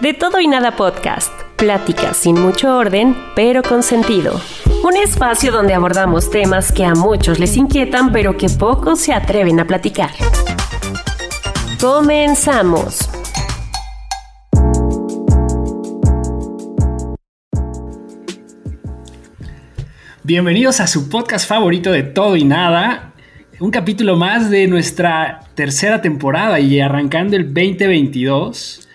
De todo y nada podcast. Pláticas sin mucho orden, pero con sentido. Un espacio donde abordamos temas que a muchos les inquietan, pero que pocos se atreven a platicar. Comenzamos. Bienvenidos a su podcast favorito de todo y nada. Un capítulo más de nuestra tercera temporada y arrancando el 2022.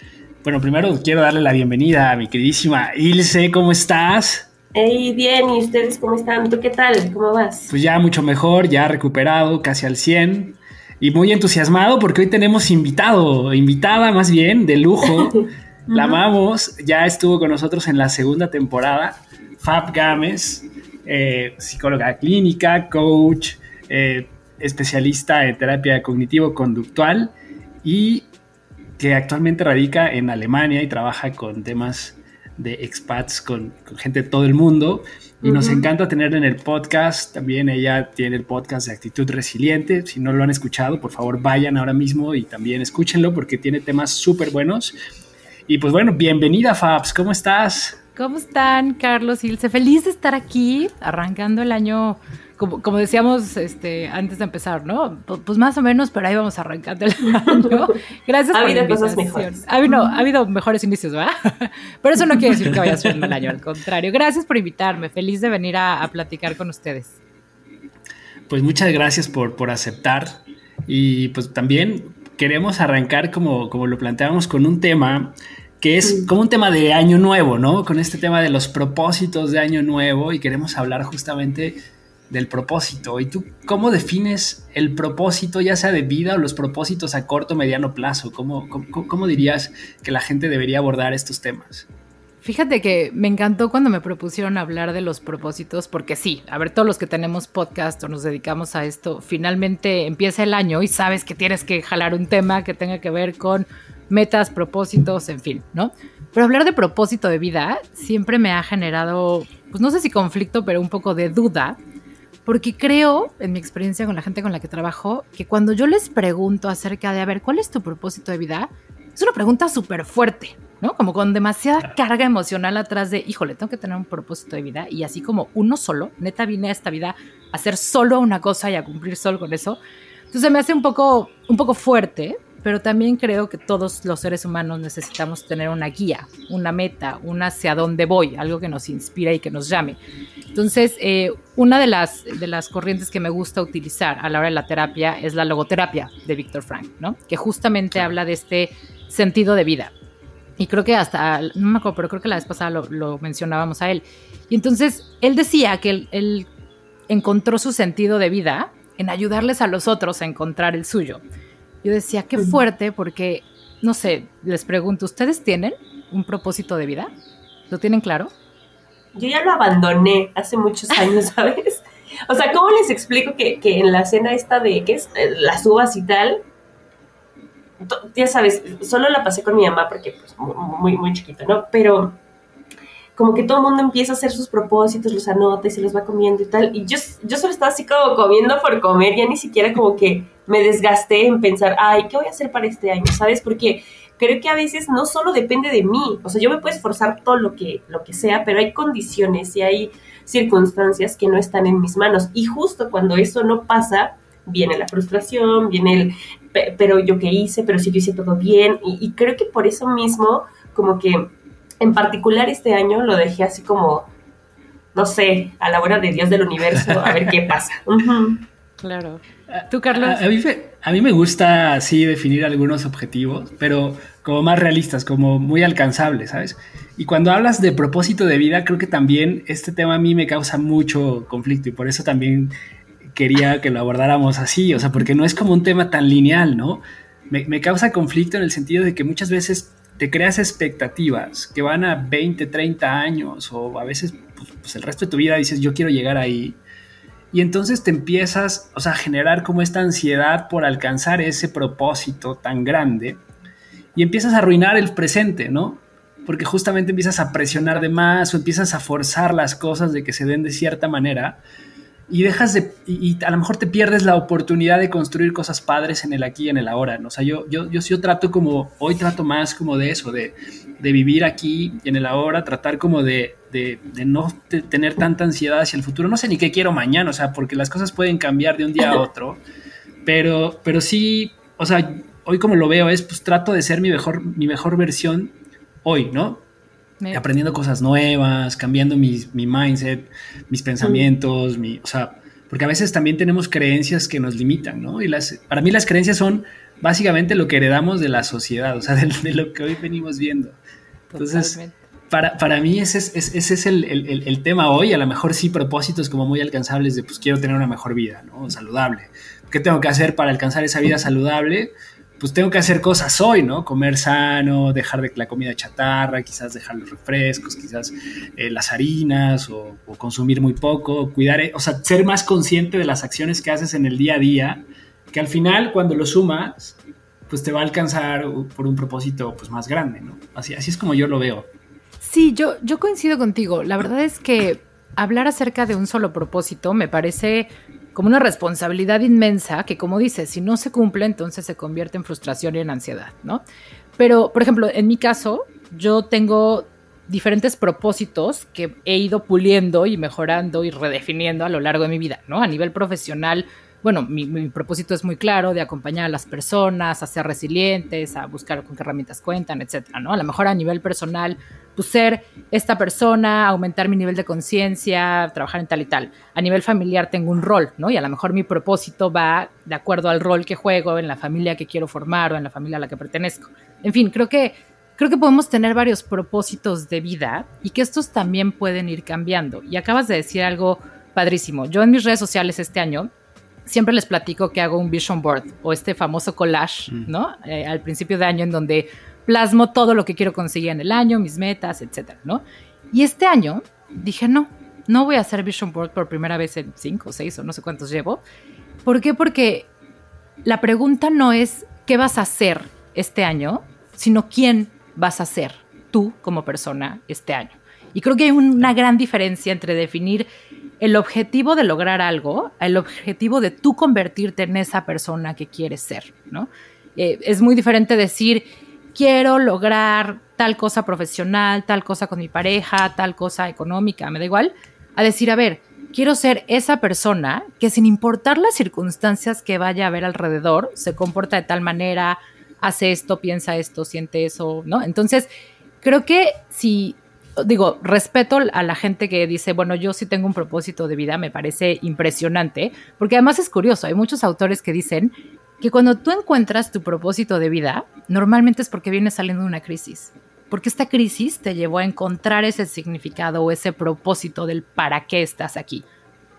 Bueno, primero quiero darle la bienvenida a mi queridísima Ilse, ¿cómo estás? Hey, bien, ¿y ustedes cómo están? ¿Tú qué tal? ¿Cómo vas? Pues ya mucho mejor, ya recuperado, casi al 100 y muy entusiasmado porque hoy tenemos invitado, invitada más bien, de lujo. la amamos, ya estuvo con nosotros en la segunda temporada, Fab Gámez, eh, psicóloga clínica, coach, eh, especialista en terapia cognitivo-conductual y que actualmente radica en Alemania y trabaja con temas de expats, con, gente de todo el mundo. Y nos encanta tener en el podcast. También ella tiene el podcast de Actitud Resiliente. Si no lo han escuchado, por favor vayan ahora mismo y también escúchenlo porque tiene temas súper buenos. Y pues bueno, bienvenida Fabs, ¿cómo estás? ¿Cómo están, Carlos Ilse? Feliz de estar aquí, arrancando el año como, decíamos este, antes de empezar, ¿no? Pues, más o menos, pero ahí vamos arrancando el año. Gracias ha habido cosas mejores. Ha habido, ha habido mejores inicios, ¿verdad? Pero eso no quiere decir que vaya a ser el año, al contrario. Gracias por invitarme, feliz de venir a, platicar con ustedes. Pues muchas gracias por, por aceptar y pues también queremos arrancar como, como lo planteábamos con un tema que es como un tema de año nuevo, ¿no? Con este tema de los propósitos de año nuevo y queremos hablar justamente del propósito. ¿Y tú cómo defines el propósito, ya sea de vida o los propósitos a corto o mediano plazo? ¿Cómo, cómo, dirías que la gente debería abordar estos temas? Fíjate que me encantó cuando me propusieron hablar de los propósitos, porque sí, a ver, todos los que tenemos podcast o nos dedicamos a esto, finalmente empieza el año y sabes que tienes que jalar un tema que tenga que ver con metas, propósitos, en fin, ¿no? Pero hablar de propósito de vida siempre me ha generado, pues no sé si conflicto, pero un poco de duda, porque creo, en mi experiencia con la gente con la que trabajo, que cuando yo les pregunto acerca de, a ver, ¿cuál es tu propósito de vida? Es una pregunta súper fuerte, ¿no? Como con demasiada carga emocional atrás de, híjole, tengo que tener un propósito de vida y así como uno solo, neta vine a esta vida a hacer solo una cosa y a cumplir solo con eso. Entonces me hace un poco, un poco fuerte, pero también creo que todos los seres humanos necesitamos tener una guía, una meta, un hacia dónde voy, algo que nos inspire y que nos llame. Entonces, eh, una de las, de las corrientes que me gusta utilizar a la hora de la terapia es la logoterapia de Víctor Frank, ¿no? Que justamente habla de este sentido de vida. Y creo que hasta, no me acuerdo, pero creo que la vez pasada lo, mencionábamos a él. Y entonces, él decía que él, él encontró su sentido de vida en ayudarles a los otros a encontrar el suyo. Yo decía, qué fuerte, porque, no sé, les pregunto, ¿ustedes tienen un propósito de vida? ¿Lo tienen claro? Yo ya lo abandoné hace muchos años, ¿sabes? O sea, ¿cómo les explico que, en la cena esta de, ¿qué es? Eh, las uvas y tal, ya sabes, solo la pasé con mi mamá porque, pues, muy, muy chiquito, ¿no? Pero como que todo el mundo empieza a hacer sus propósitos, los anota y se los va comiendo y tal. Y yo, yo solo estaba así como comiendo por comer, ya ni siquiera como que me desgasté en pensar, ay, ¿qué voy a hacer para este año? ¿Sabes? Porque creo que a veces no solo depende de mí, o sea, yo me puedo esforzar todo lo que, lo que sea, pero hay condiciones y hay circunstancias que no están en mis manos. Y justo cuando eso no pasa, viene la frustración, viene el, pero yo qué hice, pero si yo hice todo bien. y creo que por eso mismo, como que en particular este año lo dejé así como, no sé, a la hora de Dios del universo, a ver qué pasa. Claro. ¿Tú, Carlos? A, mí, me gusta, sí, definir algunos objetivos, pero como más realistas, como muy alcanzables, ¿sabes? Y cuando hablas de propósito de vida, creo que también este tema a mí me causa mucho conflicto y por eso también quería que lo abordáramos así, o sea, porque no es como un tema tan lineal, ¿no? Me, me causa conflicto en el sentido de que muchas veces te creas expectativas que van a 20, 30 años o a veces pues, pues, el resto de tu vida dices yo quiero llegar ahí. Y entonces te empiezas o sea, a generar como esta ansiedad por alcanzar ese propósito tan grande y empiezas a arruinar el presente, ¿no? Porque justamente empiezas a presionar de más o empiezas a forzar las cosas de que se den de cierta manera y dejas de, y, a lo mejor te pierdes la oportunidad de construir cosas padres en el aquí y en el ahora, ¿no? O sea, yo, yo, yo, yo trato como, hoy trato más como de eso, de, de vivir aquí y en el ahora, tratar como de, de, de no tener tanta ansiedad hacia el futuro. No sé ni qué quiero mañana, o sea, porque las cosas pueden cambiar de un día a otro, pero, pero sí, o sea, hoy como lo veo es, pues trato de ser mi mejor, mi mejor versión hoy, ¿no? Aprendiendo cosas nuevas, cambiando mi, mindset, mis pensamientos, mi, o sea, porque a veces también tenemos creencias que nos limitan, ¿no? Y las, para mí las creencias son básicamente lo que heredamos de la sociedad, o sea, de, lo que hoy venimos viendo. Entonces, para, para, mí ese es, ese es el, el, el, tema hoy, a lo mejor sí propósitos como muy alcanzables de pues quiero tener una mejor vida, ¿no? Saludable. ¿Qué tengo que hacer para alcanzar esa vida saludable? Pues tengo que hacer cosas hoy, ¿no? Comer sano, dejar de la comida chatarra, quizás dejar los refrescos, quizás eh, las harinas o, consumir muy poco, cuidar, eh, o sea, ser más consciente de las acciones que haces en el día a día, que al final cuando lo sumas, pues te va a alcanzar por un propósito pues más grande, ¿no? Así, así es como yo lo veo. Sí, yo, yo coincido contigo. La verdad es que hablar acerca de un solo propósito me parece como una responsabilidad inmensa que, como dices, si no se cumple, entonces se convierte en frustración y en ansiedad, ¿no? Pero, por ejemplo, en mi caso, yo tengo diferentes propósitos que he ido puliendo y mejorando y redefiniendo a lo largo de mi vida, ¿no? A nivel profesional, bueno, mi, propósito es muy claro de acompañar a las personas, a ser resilientes, a buscar con qué herramientas cuentan, etcétera, ¿no? A lo mejor a nivel personal, pues ser esta persona, aumentar mi nivel de conciencia, trabajar en tal y tal. A nivel familiar tengo un rol, ¿no? Y a lo mejor mi propósito va de acuerdo al rol que juego en la familia que quiero formar o en la familia a la que pertenezco. En fin, creo que creo que podemos tener varios propósitos de vida y que estos también pueden ir cambiando. Y acabas de decir algo padrísimo. Yo en mis redes sociales este año siempre les platico que hago un vision board o este famoso collage, mm. ¿no? Eh, al principio de año en donde plasmo todo lo que quiero conseguir en el año, mis metas, etcétera, ¿no? Y este año dije, no, no voy a hacer vision board por primera vez en cinco, seis o no sé cuántos llevo. ¿Por qué? Porque la pregunta no es qué vas a hacer este año, sino quién vas a ser tú como persona este año. Y creo que hay una gran diferencia entre definir el objetivo de lograr algo, el objetivo de tú convertirte en esa persona que quieres ser, ¿no? Eh, es muy diferente decir, quiero lograr tal cosa profesional, tal cosa con mi pareja, tal cosa económica, me da igual, a decir, a ver, quiero ser esa persona que sin importar las circunstancias que vaya a haber alrededor, se comporta de tal manera, hace esto, piensa esto, siente eso, ¿no? Entonces, creo que si digo, respeto a la gente que dice, bueno, yo sí tengo un propósito de vida, me parece impresionante, porque además es curioso, hay muchos autores que dicen que cuando tú encuentras tu propósito de vida, normalmente es porque vienes saliendo de una crisis, porque esta crisis te llevó a encontrar ese significado o ese propósito del para qué estás aquí.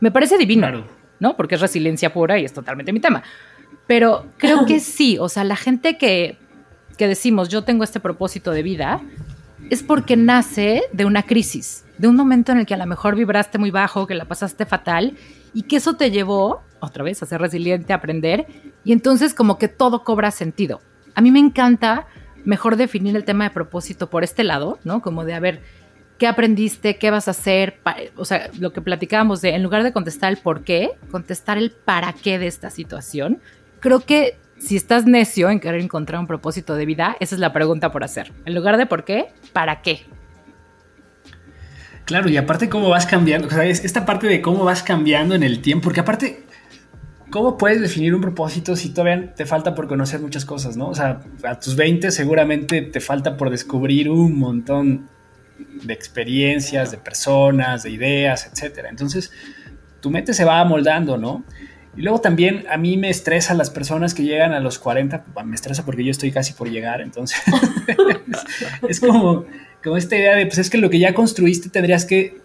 Me parece divino, ¿no? Porque es resiliencia pura y es totalmente mi tema. Pero creo que sí, o sea, la gente que, que decimos, yo tengo este propósito de vida, es porque nace de una crisis, de un momento en el que a lo mejor vibraste muy bajo, que la pasaste fatal y que eso te llevó otra vez a ser resiliente, a aprender y entonces como que todo cobra sentido. A mí me encanta mejor definir el tema de propósito por este lado, ¿no? Como de a ver, ¿qué aprendiste? ¿Qué vas a hacer? O sea, lo que platicábamos de, en lugar de contestar el por qué, contestar el para qué de esta situación. Creo que si estás necio en querer encontrar un propósito de vida, esa es la pregunta por hacer. En lugar de por qué, ¿para qué? Claro, y aparte cómo vas cambiando, o esta parte de cómo vas cambiando en el tiempo, porque aparte, ¿cómo puedes definir un propósito si todavía te falta por conocer muchas cosas, ¿no? O sea, a tus 20 seguramente te falta por descubrir un montón de experiencias, de personas, de ideas, etc. Entonces, tu mente se va amoldando, ¿no? Y luego también a mí me estresa las personas que llegan a los 40, me estresa porque yo estoy casi por llegar, entonces es, como, como esta idea de, pues es que lo que ya construiste tendrías que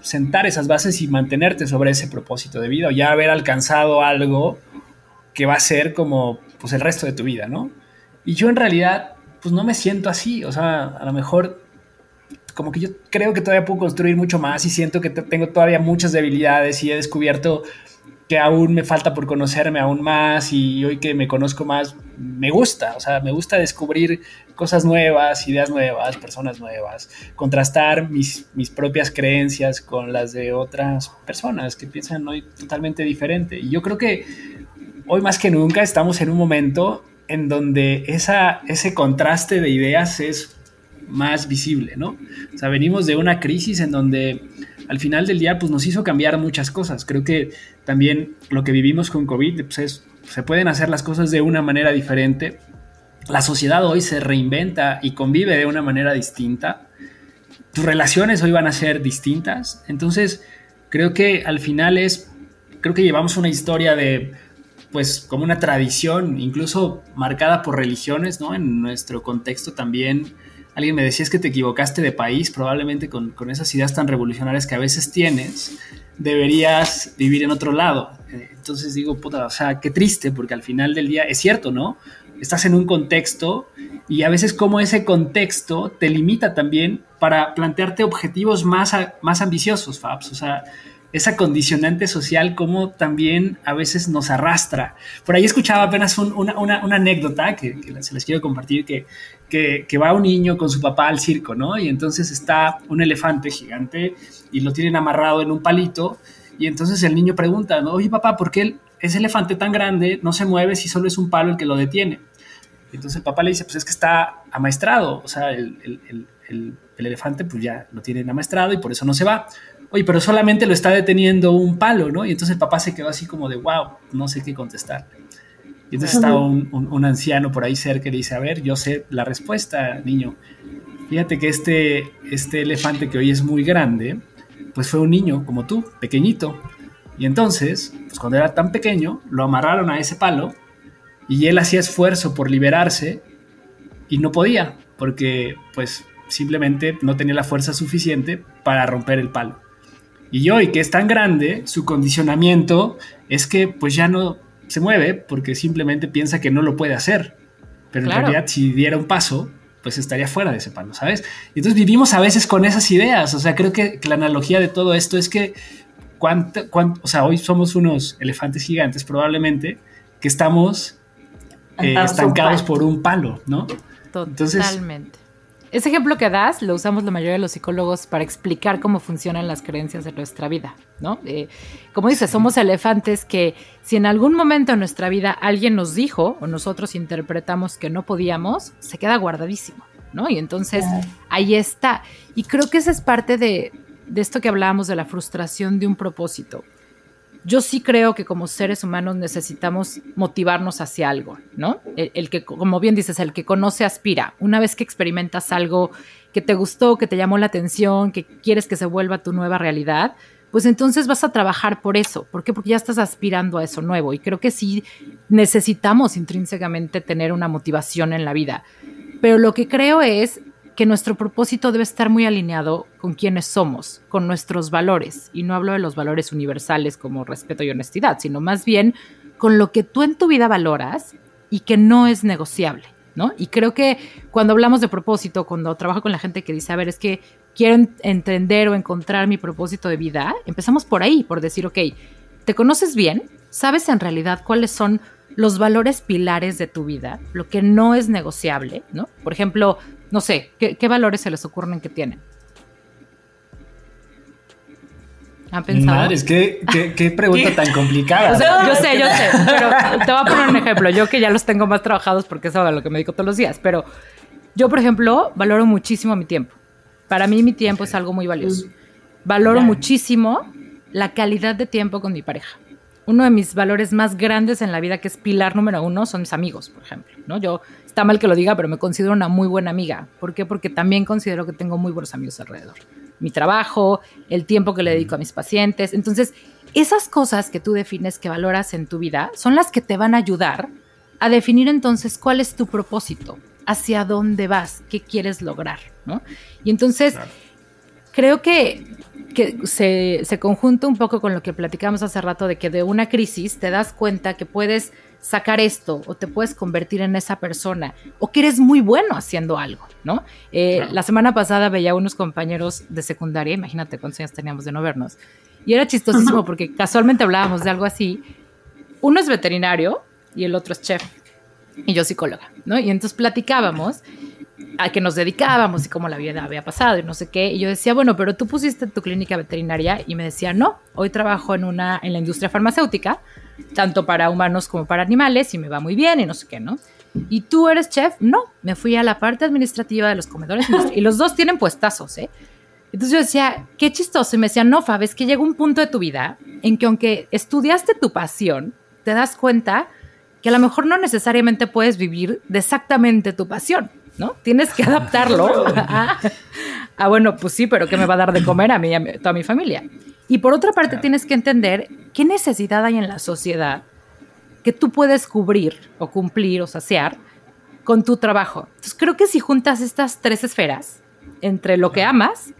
sentar esas bases y mantenerte sobre ese propósito de vida o ya haber alcanzado algo que va a ser como pues el resto de tu vida, ¿no? Y yo en realidad pues no me siento así, o sea, a lo mejor como que yo creo que todavía puedo construir mucho más y siento que tengo todavía muchas debilidades y he descubierto que aún me falta por conocerme aún más y hoy que me conozco más, me gusta, o sea, me gusta descubrir cosas nuevas, ideas nuevas, personas nuevas, contrastar mis, mis propias creencias con las de otras personas que piensan hoy totalmente diferente. Y yo creo que hoy más que nunca estamos en un momento en donde esa, ese contraste de ideas es más visible, ¿no? O sea, venimos de una crisis en donde al final del día pues nos hizo cambiar muchas cosas. Creo que también lo que vivimos con COVID pues es, se pueden hacer las cosas de una manera diferente. La sociedad hoy se reinventa y convive de una manera distinta. Tus relaciones hoy van a ser distintas. Entonces, creo que al final es, creo que llevamos una historia de pues como una tradición, incluso marcada por religiones, ¿no? En nuestro contexto también alguien me decía es que te equivocaste de país, probablemente con, esas ideas tan revolucionarias que a veces tienes, deberías vivir en otro lado. Eh, entonces digo, puta, o sea, qué triste, porque al final del día es cierto, ¿no? Estás en un contexto y a veces como ese contexto te limita también para plantearte objetivos más, más ambiciosos, Fabs. O sea, esa condicionante social como también a veces nos arrastra. Por ahí escuchaba apenas una, anécdota que, se les quiero compartir, que, que, va un niño con su papá al circo, ¿no? Y entonces está un elefante gigante y lo tienen amarrado en un palito y entonces el niño pregunta, ¿no? Oye papá, ¿por qué ese elefante tan grande no se mueve si solo es un palo el que lo detiene? entonces el papá le dice, pues es que está amaestrado, o sea, el, el, el, el elefante pues ya lo tienen amaestrado y por eso no se va oye, pero solamente lo está deteniendo un palo, ¿no? Y entonces el papá se quedó así como de, wow, no sé qué contestar. Y entonces estaba un, anciano por ahí cerca y dice, a ver, yo sé la respuesta, niño. Fíjate que este, este elefante que hoy es muy grande, pues fue un niño como tú, pequeñito. Y entonces, pues cuando era tan pequeño, lo amarraron a ese palo y él hacía esfuerzo por liberarse y no podía, porque pues simplemente no tenía la fuerza suficiente para romper el palo. Y hoy que es tan grande, su condicionamiento es que pues ya no se mueve porque simplemente piensa que no lo puede hacer. Pero en realidad si diera un paso, pues estaría fuera de ese palo, ¿sabes? Y entonces vivimos a veces con esas ideas. O sea, creo que, la analogía de todo esto es que cuánto, o sea, hoy somos unos elefantes gigantes probablemente que estamos eh, estancados por un palo, ¿no? Totalmente. Ese ejemplo que das lo usamos la mayoría de los psicólogos para explicar cómo funcionan las creencias de nuestra vida, ¿no? Eh, como dices, somos elefantes que si en algún momento en nuestra vida alguien nos dijo o nosotros interpretamos que no podíamos, se queda guardadísimo, ¿no? Y entonces ahí está. Y creo que esa es parte de, de esto que hablábamos de la frustración de un propósito yo sí creo que como seres humanos necesitamos motivarnos hacia algo, ¿no? El, que, como bien dices, el que conoce aspira. Una vez que experimentas algo que te gustó, que te llamó la atención, que quieres que se vuelva tu nueva realidad, pues entonces vas a trabajar por eso. ¿Por qué? Porque ya estás aspirando a eso nuevo. Y creo que sí necesitamos intrínsecamente tener una motivación en la vida. Pero lo que creo es que nuestro propósito debe estar muy alineado con quienes somos, con nuestros valores. Y no hablo de los valores universales como respeto y honestidad, sino más bien con lo que tú en tu vida valoras y que no es negociable, ¿no? Y creo que cuando hablamos de propósito, cuando trabajo con la gente que dice, a ver, es que quiero entender o encontrar mi propósito de vida, empezamos por ahí, por decir, ok, ¿te conoces bien? ¿Sabes en realidad cuáles son los valores pilares de tu vida, lo que no es negociable, ¿no? Por ejemplo, no sé, ¿qué, valores se les ocurren que tienen? ¿Han pensado? Madres, ¿qué, qué, pregunta tan complicada. yo sé, yo sé, pero te voy a poner un ejemplo. Yo que ya los tengo más trabajados porque es a lo que me dedico todos los días, pero yo, por ejemplo, valoro muchísimo mi tiempo. Para mí mi tiempo es algo muy valioso. Valoro muchísimo la calidad de tiempo con mi pareja. uno de mis valores más grandes en la vida, que es pilar número uno, son mis amigos, por ejemplo, ¿no? Yo, está mal que lo diga, pero me considero una muy buena amiga. ¿Por qué? Porque también considero que tengo muy buenos amigos alrededor. Mi trabajo, el tiempo que le dedico a mis pacientes. Entonces, esas cosas que tú defines que valoras en tu vida son las que te van a ayudar a definir entonces cuál es tu propósito, hacia dónde vas, qué quieres lograr, ¿no? Y entonces, creo que que se, se conjunta un poco con lo que platicamos hace rato de que de una crisis te das cuenta que puedes sacar esto o te puedes convertir en esa persona o que eres muy bueno haciendo algo, ¿no? Eh, la semana pasada veía a unos compañeros de secundaria, imagínate cuántos años teníamos de no vernos, y era chistosísimo porque casualmente hablábamos de algo así. Uno es veterinario y el otro es chef y yo psicóloga, ¿no? Y entonces platicábamos a que nos dedicábamos y cómo la vida había pasado y no sé qué. Y yo decía, bueno, pero tú pusiste tu clínica veterinaria y me decía, no, hoy trabajo en, una, en la industria farmacéutica, tanto para humanos como para animales y me va muy bien y no sé qué, ¿no? ¿Y tú eres chef? No, me fui a la parte administrativa de los comedores y los dos tienen puestazos, ¿eh? Entonces yo decía, qué chistoso. Y me decía, no, Fab, es que llega un punto de tu vida en que aunque estudiaste tu pasión, te das cuenta que a lo mejor no necesariamente puedes vivir de exactamente tu pasión. ¿no? Tienes que adaptarlo a, bueno, pues sí, pero ¿qué me va a dar de comer a mí y a toda mi familia? Y por otra parte, tienes que entender qué necesidad hay en la sociedad que tú puedes cubrir o cumplir o saciar con tu trabajo. Entonces, creo que si juntas estas tres esferas, entre lo que amas,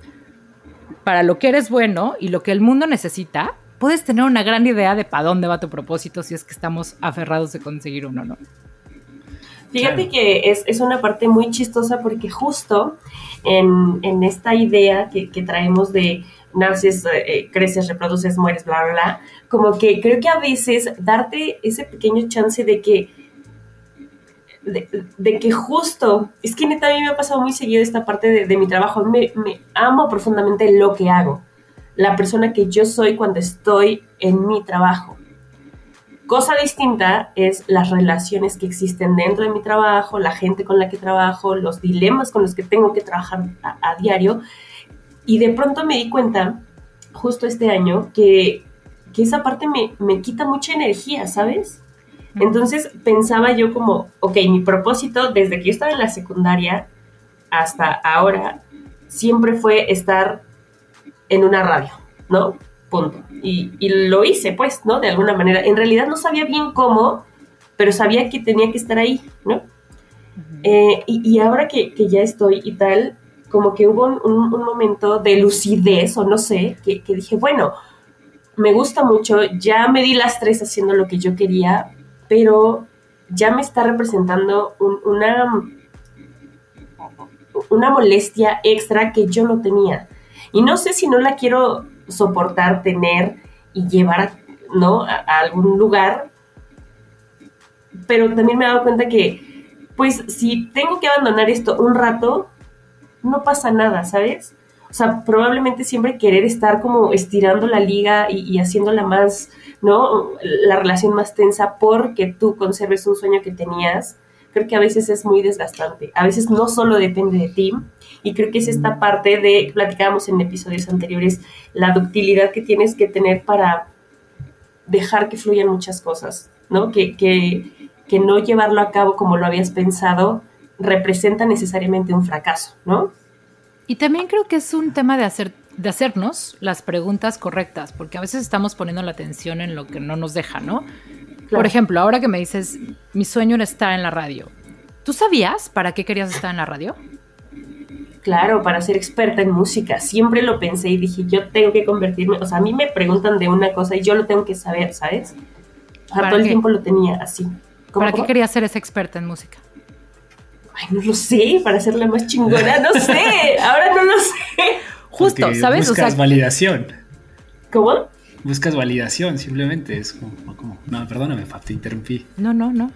para lo que eres bueno y lo que el mundo necesita, puedes tener una gran idea de para dónde va tu propósito si es que estamos aferrados de conseguir uno, ¿no? Fíjate que es, es, una parte muy chistosa porque justo en, en esta idea que, que, traemos de naces, eh, creces, reproduces, mueres, bla, bla, bla, como que creo que a veces darte ese pequeño chance de que, de, que justo, es que neta a mí me ha pasado muy seguido esta parte de, mi trabajo, me amo profundamente lo que hago, la persona que yo soy cuando estoy en mi trabajo Cosa distinta es las relaciones que existen dentro de mi trabajo, la gente con la que trabajo, los dilemas con los que tengo que trabajar a, diario. Y de pronto me di cuenta, justo este año, que, esa parte me, me quita mucha energía, ¿sabes? Entonces pensaba yo como, ok, mi propósito desde que yo estaba en la secundaria hasta ahora siempre fue estar en una radio, ¿no? punto. Y, lo hice, pues, ¿no? De alguna manera. En realidad no sabía bien cómo, pero sabía que tenía que estar ahí, ¿no? Eh, y, ahora que, ya estoy y tal, como que hubo un, momento de lucidez, o no sé, que, dije, bueno, me gusta mucho, ya me di las tres haciendo lo que yo quería, pero ya me está representando una, una molestia extra que yo no tenía. Y no sé si no la quiero soportar, tener y llevar ¿no? a, algún lugar. Pero también me he dado cuenta que, pues, si tengo que abandonar esto un rato, no pasa nada, ¿sabes? O sea, probablemente siempre querer estar como estirando la liga y, y, haciéndola más, ¿no? La relación más tensa porque tú conserves un sueño que tenías, creo que a veces es muy desgastante. A veces no solo depende de ti, y creo que es esta parte de, platicábamos en episodios anteriores, la ductilidad que tienes que tener para dejar que fluyan muchas cosas, ¿no? Que, que, que no llevarlo a cabo como lo habías pensado representa necesariamente un fracaso, ¿no? Y también creo que es un tema de hacer de hacernos las preguntas correctas, porque a veces estamos poniendo la atención en lo que no nos deja, ¿no? Por ejemplo, ahora que me dices, mi sueño era estar en la radio. ¿Tú sabías para qué querías estar en la radio? Claro, para ser experta en música. Siempre lo pensé y dije, yo tengo que convertirme. O sea, a mí me preguntan de una cosa y yo lo tengo que saber, ¿sabes? O sea, todo el tiempo lo tenía así. ¿Para qué querías ser esa experta en música? Ay, no lo sé, para ser la más chingona, no sé. Ahora no lo sé. Justo, ¿sabes? Buscas validación. ¿Cómo? Buscas validación, simplemente. Es como, no, perdóname, te interrumpí. No, no, no.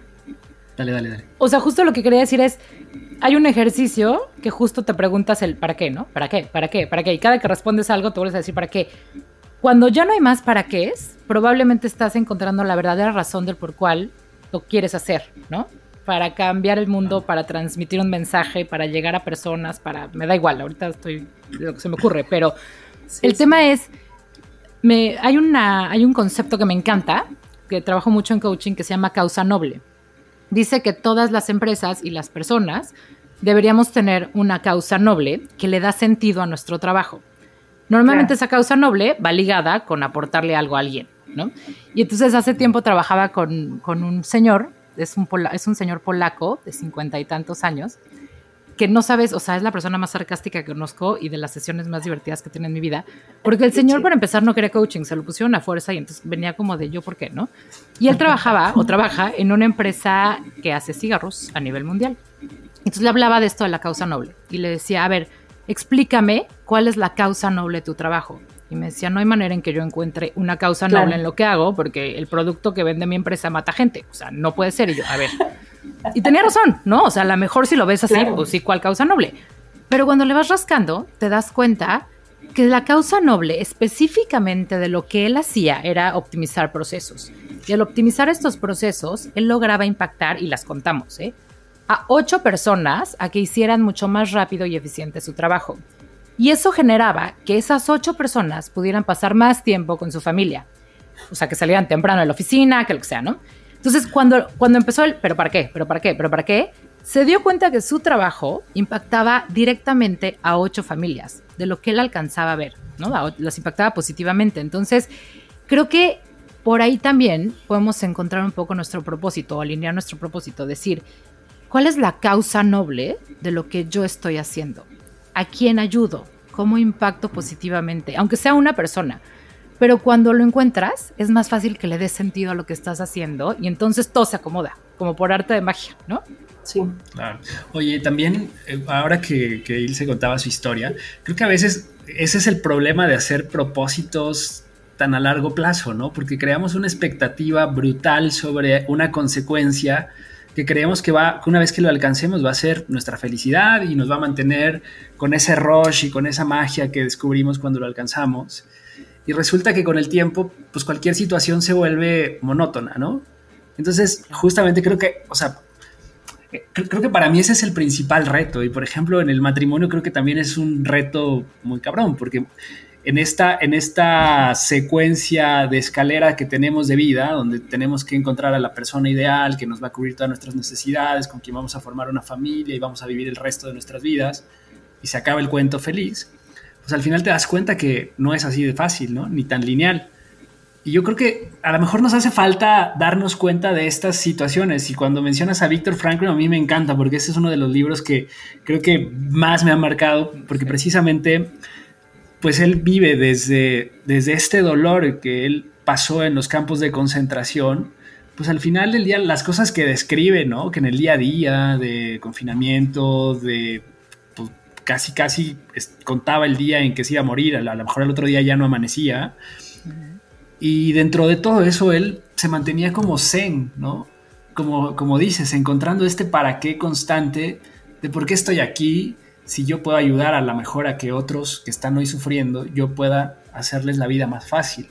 Dale, dale, dale. O sea, justo lo que quería decir es, hay un ejercicio que justo te preguntas el ¿para qué, no? ¿Para qué? ¿Para qué? ¿Para qué? Y cada que respondes algo te vuelves a decir ¿para qué? Cuando ya no hay más para qué es, probablemente estás encontrando la verdadera razón del por cual lo quieres hacer, ¿no? Para cambiar el mundo, para transmitir un mensaje, para llegar a personas, para... Me da igual, ahorita estoy... lo que se me ocurre, pero el tema es me, hay, una, hay un concepto que me encanta, que trabajo mucho en coaching, que se llama causa noble. Dice que todas las empresas y las personas deberíamos tener una causa noble que le da sentido a nuestro trabajo. Normalmente esa causa noble va ligada con aportarle algo a alguien, ¿no? Y entonces hace tiempo trabajaba con, con un señor, es un, es un señor polaco de cincuenta y tantos años, que no sabes, o sea, es la persona más sarcástica que conozco y de las sesiones más divertidas que tiene en mi vida, porque el señor para empezar no quería coaching, se lo pusieron a fuerza y entonces venía como de yo, ¿por qué no? Y él trabajaba o trabaja en una empresa que hace cigarros a nivel mundial. Entonces le hablaba de esto de la causa noble y le decía, a ver, explícame cuál es la causa noble de tu trabajo. Y me decía, no hay manera en que yo encuentre una causa noble en lo que hago, porque el producto que vende mi empresa mata gente. O sea, no puede ser. Y yo, a ver. Y tenía razón, ¿no? O sea, a lo mejor si lo ves así, pues sí, ¿cuál causa noble? Pero cuando le vas rascando, te das cuenta que la causa noble específicamente de lo que él hacía era optimizar procesos. Y al optimizar estos procesos, él lograba impactar, y las contamos, ¿eh? a ocho personas a que hicieran mucho más rápido y eficiente su trabajo. Y eso generaba que esas ocho personas pudieran pasar más tiempo con su familia. O sea, que salieran temprano a la oficina, que lo que sea, ¿no? Entonces, cuando, cuando empezó el, pero para qué, pero para qué, pero para qué, se dio cuenta que su trabajo impactaba directamente a ocho familias, de lo que él alcanzaba a ver, ¿no? Los impactaba positivamente. Entonces, creo que por ahí también podemos encontrar un poco nuestro propósito, alinear nuestro propósito, decir, ¿cuál es la causa noble de lo que yo estoy haciendo? ¿A quién ayudo? ¿Cómo impacto positivamente? Aunque sea una persona. Pero cuando lo encuentras, es más fácil que le des sentido a lo que estás haciendo y entonces todo se acomoda, como por arte de magia, ¿no? Sí. Claro. Oye, también, eh, ahora que, que Ilse contaba su historia, creo que a veces ese es el problema de hacer propósitos tan a largo plazo, ¿no? Porque creamos una expectativa brutal sobre una consecuencia que creemos que va, una vez que lo alcancemos va a ser nuestra felicidad y nos va a mantener con ese rush y con esa magia que descubrimos cuando lo alcanzamos. Y resulta que con el tiempo, pues cualquier situación se vuelve monótona, ¿no? Entonces, justamente creo que, o sea, creo que para mí ese es el principal reto. Y por ejemplo, en el matrimonio creo que también es un reto muy cabrón, porque en esta, en esta secuencia de escalera que tenemos de vida, donde tenemos que encontrar a la persona ideal que nos va a cubrir todas nuestras necesidades, con quien vamos a formar una familia y vamos a vivir el resto de nuestras vidas, y se acaba el cuento feliz, pues al final te das cuenta que no es así de fácil, ¿no? Ni tan lineal. Y yo creo que a lo mejor nos hace falta darnos cuenta de estas situaciones. Y cuando mencionas a Víctor Franklin, a mí me encanta, porque ese es uno de los libros que creo que más me ha marcado, porque precisamente pues él vive desde, desde este dolor que él pasó en los campos de concentración, pues al final del día las cosas que describe, ¿no? Que en el día a día de confinamiento, de pues, casi casi contaba el día en que se iba a morir, a lo mejor el otro día ya no amanecía. Y dentro de todo eso él se mantenía como zen, ¿no? Como, como dices, encontrando este para qué constante de por qué estoy aquí, si yo puedo ayudar a la mejor a que otros que están hoy sufriendo, yo pueda hacerles la vida más fácil.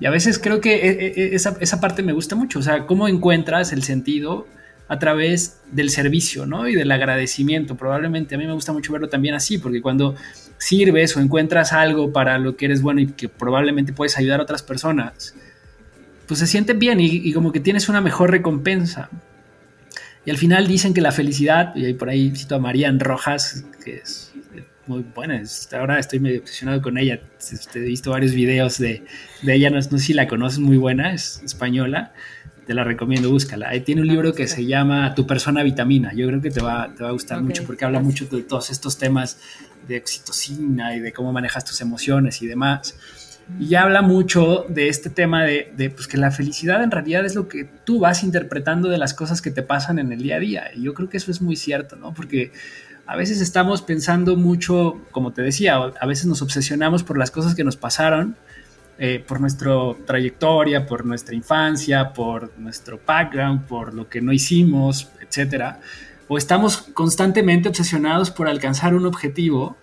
Y a veces creo que e, e, e, esa, esa, parte me gusta mucho, o sea, cómo encuentras el sentido a través del servicio, ¿no? Y del agradecimiento. Probablemente a mí me gusta mucho verlo también así, porque cuando sirves o encuentras algo para lo que eres bueno y que probablemente puedes ayudar a otras personas, pues se siente bien y, y como que tienes una mejor recompensa. Y al final dicen que la felicidad, y por ahí cito a Marían Rojas, que es muy buena, ahora estoy medio obsesionado con ella, he visto varios videos de, de ella, no, sé si la conoces, muy buena, es española, te la recomiendo, búscala. Tiene un libro que se llama Tu persona vitamina, yo creo que te va, te va a gustar mucho porque habla mucho de todos estos temas de oxitocina y de cómo manejas tus emociones y demás. Y habla mucho de este tema de, pues, que la felicidad en realidad es lo que tú vas interpretando de las cosas que te pasan en el día a día. Y yo creo que eso es muy cierto, ¿no? Porque a veces estamos pensando mucho, como te decía, a veces nos obsesionamos por las cosas que nos pasaron, eh, por nuestra trayectoria, por nuestra infancia, por nuestro background, por lo que no hicimos, etcétera. O estamos constantemente obsesionados por alcanzar un objetivo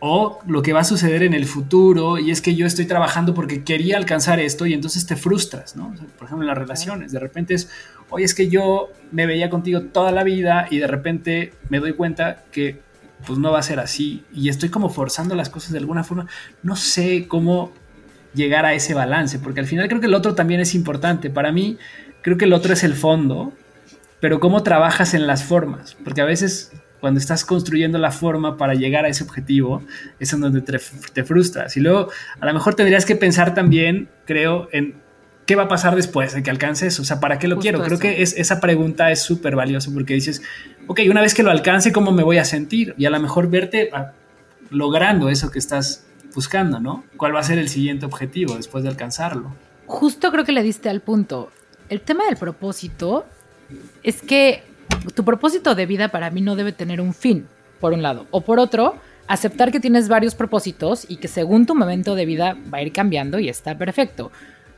o lo que va a suceder en el futuro y es que yo estoy trabajando porque quería alcanzar esto y entonces te frustras, ¿no? por ejemplo, en las relaciones, de repente es, oye, es que yo me veía contigo toda la vida y de repente me doy cuenta que pues no va a ser así y estoy como forzando las cosas de alguna forma. No sé cómo llegar a ese balance, porque al final creo que el otro también es importante. Para mí, creo que el otro es el fondo, pero cómo trabajas en las formas, porque a veces cuando estás construyendo la forma para llegar a ese objetivo, es en donde te, te frustras. Y luego, a lo mejor tendrías que pensar también, creo, en ¿qué va a pasar después de que alcances? O sea, ¿para qué lo quiero? Creo que es, esa pregunta es súper valiosa porque dices, ok, una vez que lo alcance, ¿cómo me voy a sentir? Y a lo mejor verte ah, logrando eso que estás buscando, ¿no? ¿Cuál va a ser el siguiente objetivo después de alcanzarlo? Justo creo que le diste al punto. El tema del propósito es que tu propósito de vida para mí no debe tener un fin, por un lado. O por otro, aceptar que tienes varios propósitos y que según tu momento de vida va a ir cambiando y está perfecto.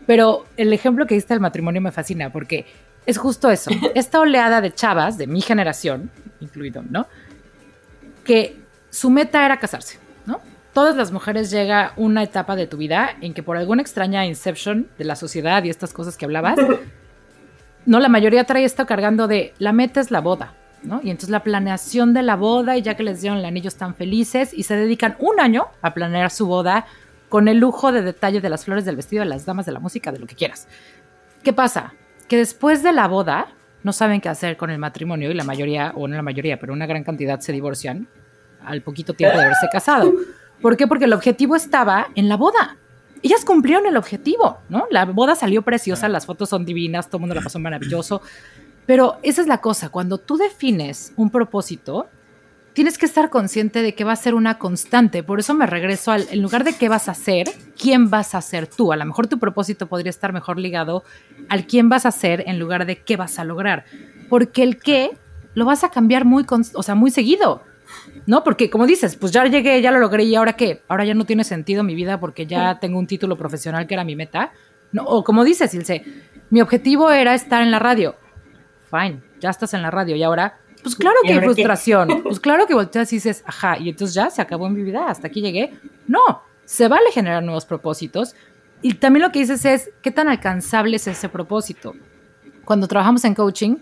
Pero el ejemplo que diste del matrimonio me fascina porque es justo eso. Esta oleada de chavas de mi generación, incluido, ¿no? Que su meta era casarse, ¿no? Todas las mujeres llega una etapa de tu vida en que por alguna extraña inception de la sociedad y estas cosas que hablabas, no, la mayoría trae esto cargando de la meta es la boda, ¿no? Y entonces la planeación de la boda y ya que les dieron el anillo están felices y se dedican un año a planear su boda con el lujo de detalle de las flores del vestido, de las damas, de la música, de lo que quieras. ¿Qué pasa? Que después de la boda no saben qué hacer con el matrimonio y la mayoría, o no la mayoría, pero una gran cantidad se divorcian al poquito tiempo de haberse casado. ¿Por qué? Porque el objetivo estaba en la boda. Ellas cumplieron el objetivo, ¿no? La boda salió preciosa, las fotos son divinas, todo el mundo la pasó maravilloso. Pero esa es la cosa, cuando tú defines un propósito, tienes que estar consciente de que va a ser una constante. Por eso me regreso al, en lugar de qué vas a hacer, quién vas a ser tú. A lo mejor tu propósito podría estar mejor ligado al quién vas a ser en lugar de qué vas a lograr. Porque el qué lo vas a cambiar muy, o sea, muy seguido. ¿No? Porque como dices, pues ya llegué, ya lo logré y ahora qué? Ahora ya no tiene sentido mi vida porque ya tengo un título profesional que era mi meta. No, o como dices, Ilse, mi objetivo era estar en la radio. Fine, ya estás en la radio y ahora pues claro que hay frustración. Pues claro que volteas y dices, ajá, y entonces ya se acabó mi vida, hasta aquí llegué. No, se vale generar nuevos propósitos. Y también lo que dices es, ¿qué tan alcanzable es ese propósito? Cuando trabajamos en coaching,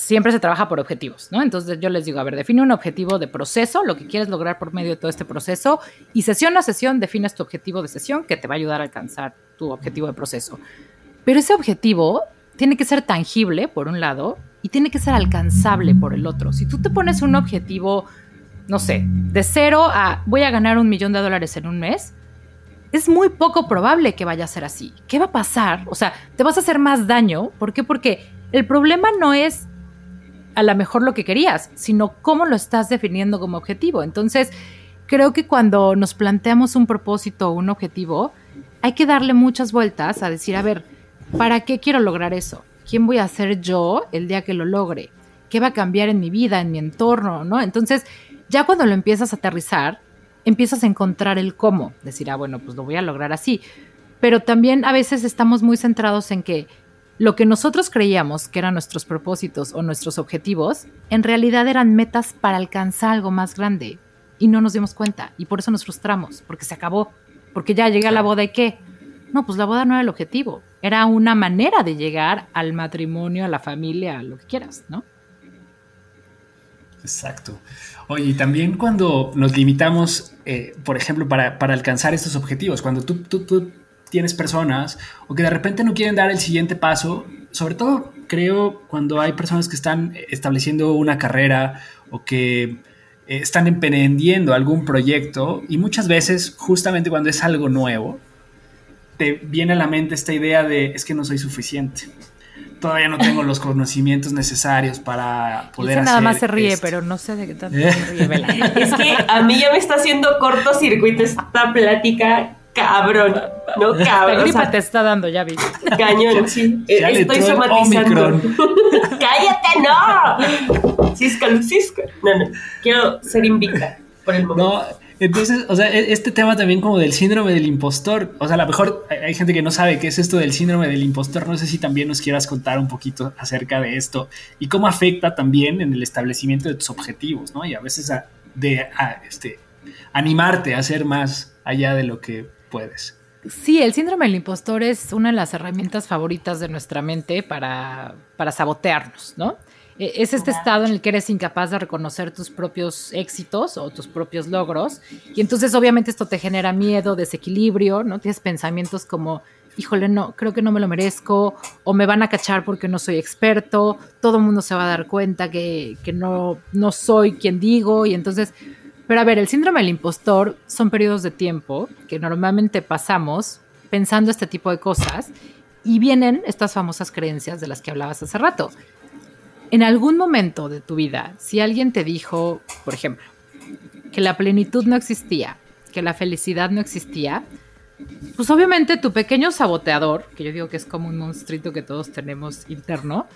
siempre se trabaja por objetivos, ¿no? Entonces yo les digo, a ver, define un objetivo de proceso, lo que quieres lograr por medio de todo este proceso, y sesión a sesión defines tu objetivo de sesión que te va a ayudar a alcanzar tu objetivo de proceso. Pero ese objetivo tiene que ser tangible, por un lado, y tiene que ser alcanzable por el otro. Si tú te pones un objetivo, no sé, de cero a voy a ganar un millón de dólares en un mes, es muy poco probable que vaya a ser así. ¿Qué va a pasar? O sea, te vas a hacer más daño. ¿Por qué? Porque el problema no es a lo mejor lo que querías, sino cómo lo estás definiendo como objetivo. Entonces, creo que cuando nos planteamos un propósito o un objetivo, hay que darle muchas vueltas a decir, a ver, ¿para qué quiero lograr eso? quién voy a ser yo el día que lo logre, qué va a cambiar en mi vida, en mi entorno, ¿no? Entonces, ya cuando lo empiezas a aterrizar, empiezas a encontrar el cómo, decir, ah, bueno, pues lo voy a lograr así. Pero también a veces estamos muy centrados en que lo que nosotros creíamos que eran nuestros propósitos o nuestros objetivos, en realidad eran metas para alcanzar algo más grande. Y no nos dimos cuenta. Y por eso nos frustramos, porque se acabó. Porque ya llega la boda y qué. No, pues la boda no era el objetivo. Era una manera de llegar al matrimonio, a la familia, a lo que quieras, ¿no? Exacto. Oye, y también cuando nos limitamos, eh, por ejemplo, para, alcanzar estos objetivos, cuando tú, tú, tienes personas o que de repente no quieren dar el siguiente paso, sobre todo creo cuando hay personas que están estableciendo una carrera o que eh, están emprendiendo algún proyecto y muchas veces justamente cuando es algo nuevo, te viene a la mente esta idea de es que no soy suficiente. Todavía no tengo los conocimientos necesarios para poder hacer nada más se ríe, pero no sé de qué tanto se ríe, Es que a mí ya me está haciendo cortocircuito esta plática cabrón, ¿no? Cabrón. La gripa te está dando, ya vi. Cañón, sí. Estoy somatizando. ¡Cállate, no! Cisca, cisca. No, no. Quiero ser invicta por el momento. No, entonces, o sea, e-, este tema también como del síndrome del impostor, o sea, a lo mejor hay gente que no sabe qué es esto del síndrome del impostor, no sé si también nos quieras contar un poquito acerca de esto y cómo afecta también en el establecimiento de tus objetivos, ¿no? Y a veces de este, animarte a hacer más allá de lo que puedes. Sí, el síndrome del impostor es una de las herramientas favoritas de nuestra mente para, para sabotearnos, ¿no? E, es este estado en el que eres incapaz de reconocer tus propios éxitos o tus propios logros. Y entonces obviamente esto te genera miedo, desequilibrio, ¿no? Tienes pensamientos como, híjole, no, creo que no me lo merezco, o me van a cachar porque no soy experto, todo el mundo se va a dar cuenta que, que no, no soy quien digo, y entonces... Pero a ver, el síndrome del impostor son periodos de tiempo que normalmente pasamos pensando este tipo de cosas y vienen estas famosas creencias de las que hablabas hace rato. En algún momento de tu vida, si alguien te dijo, por ejemplo, que la plenitud no existía, que la felicidad no existía, pues obviamente tu pequeño saboteador, que yo digo que es como un monstruito que todos tenemos interno,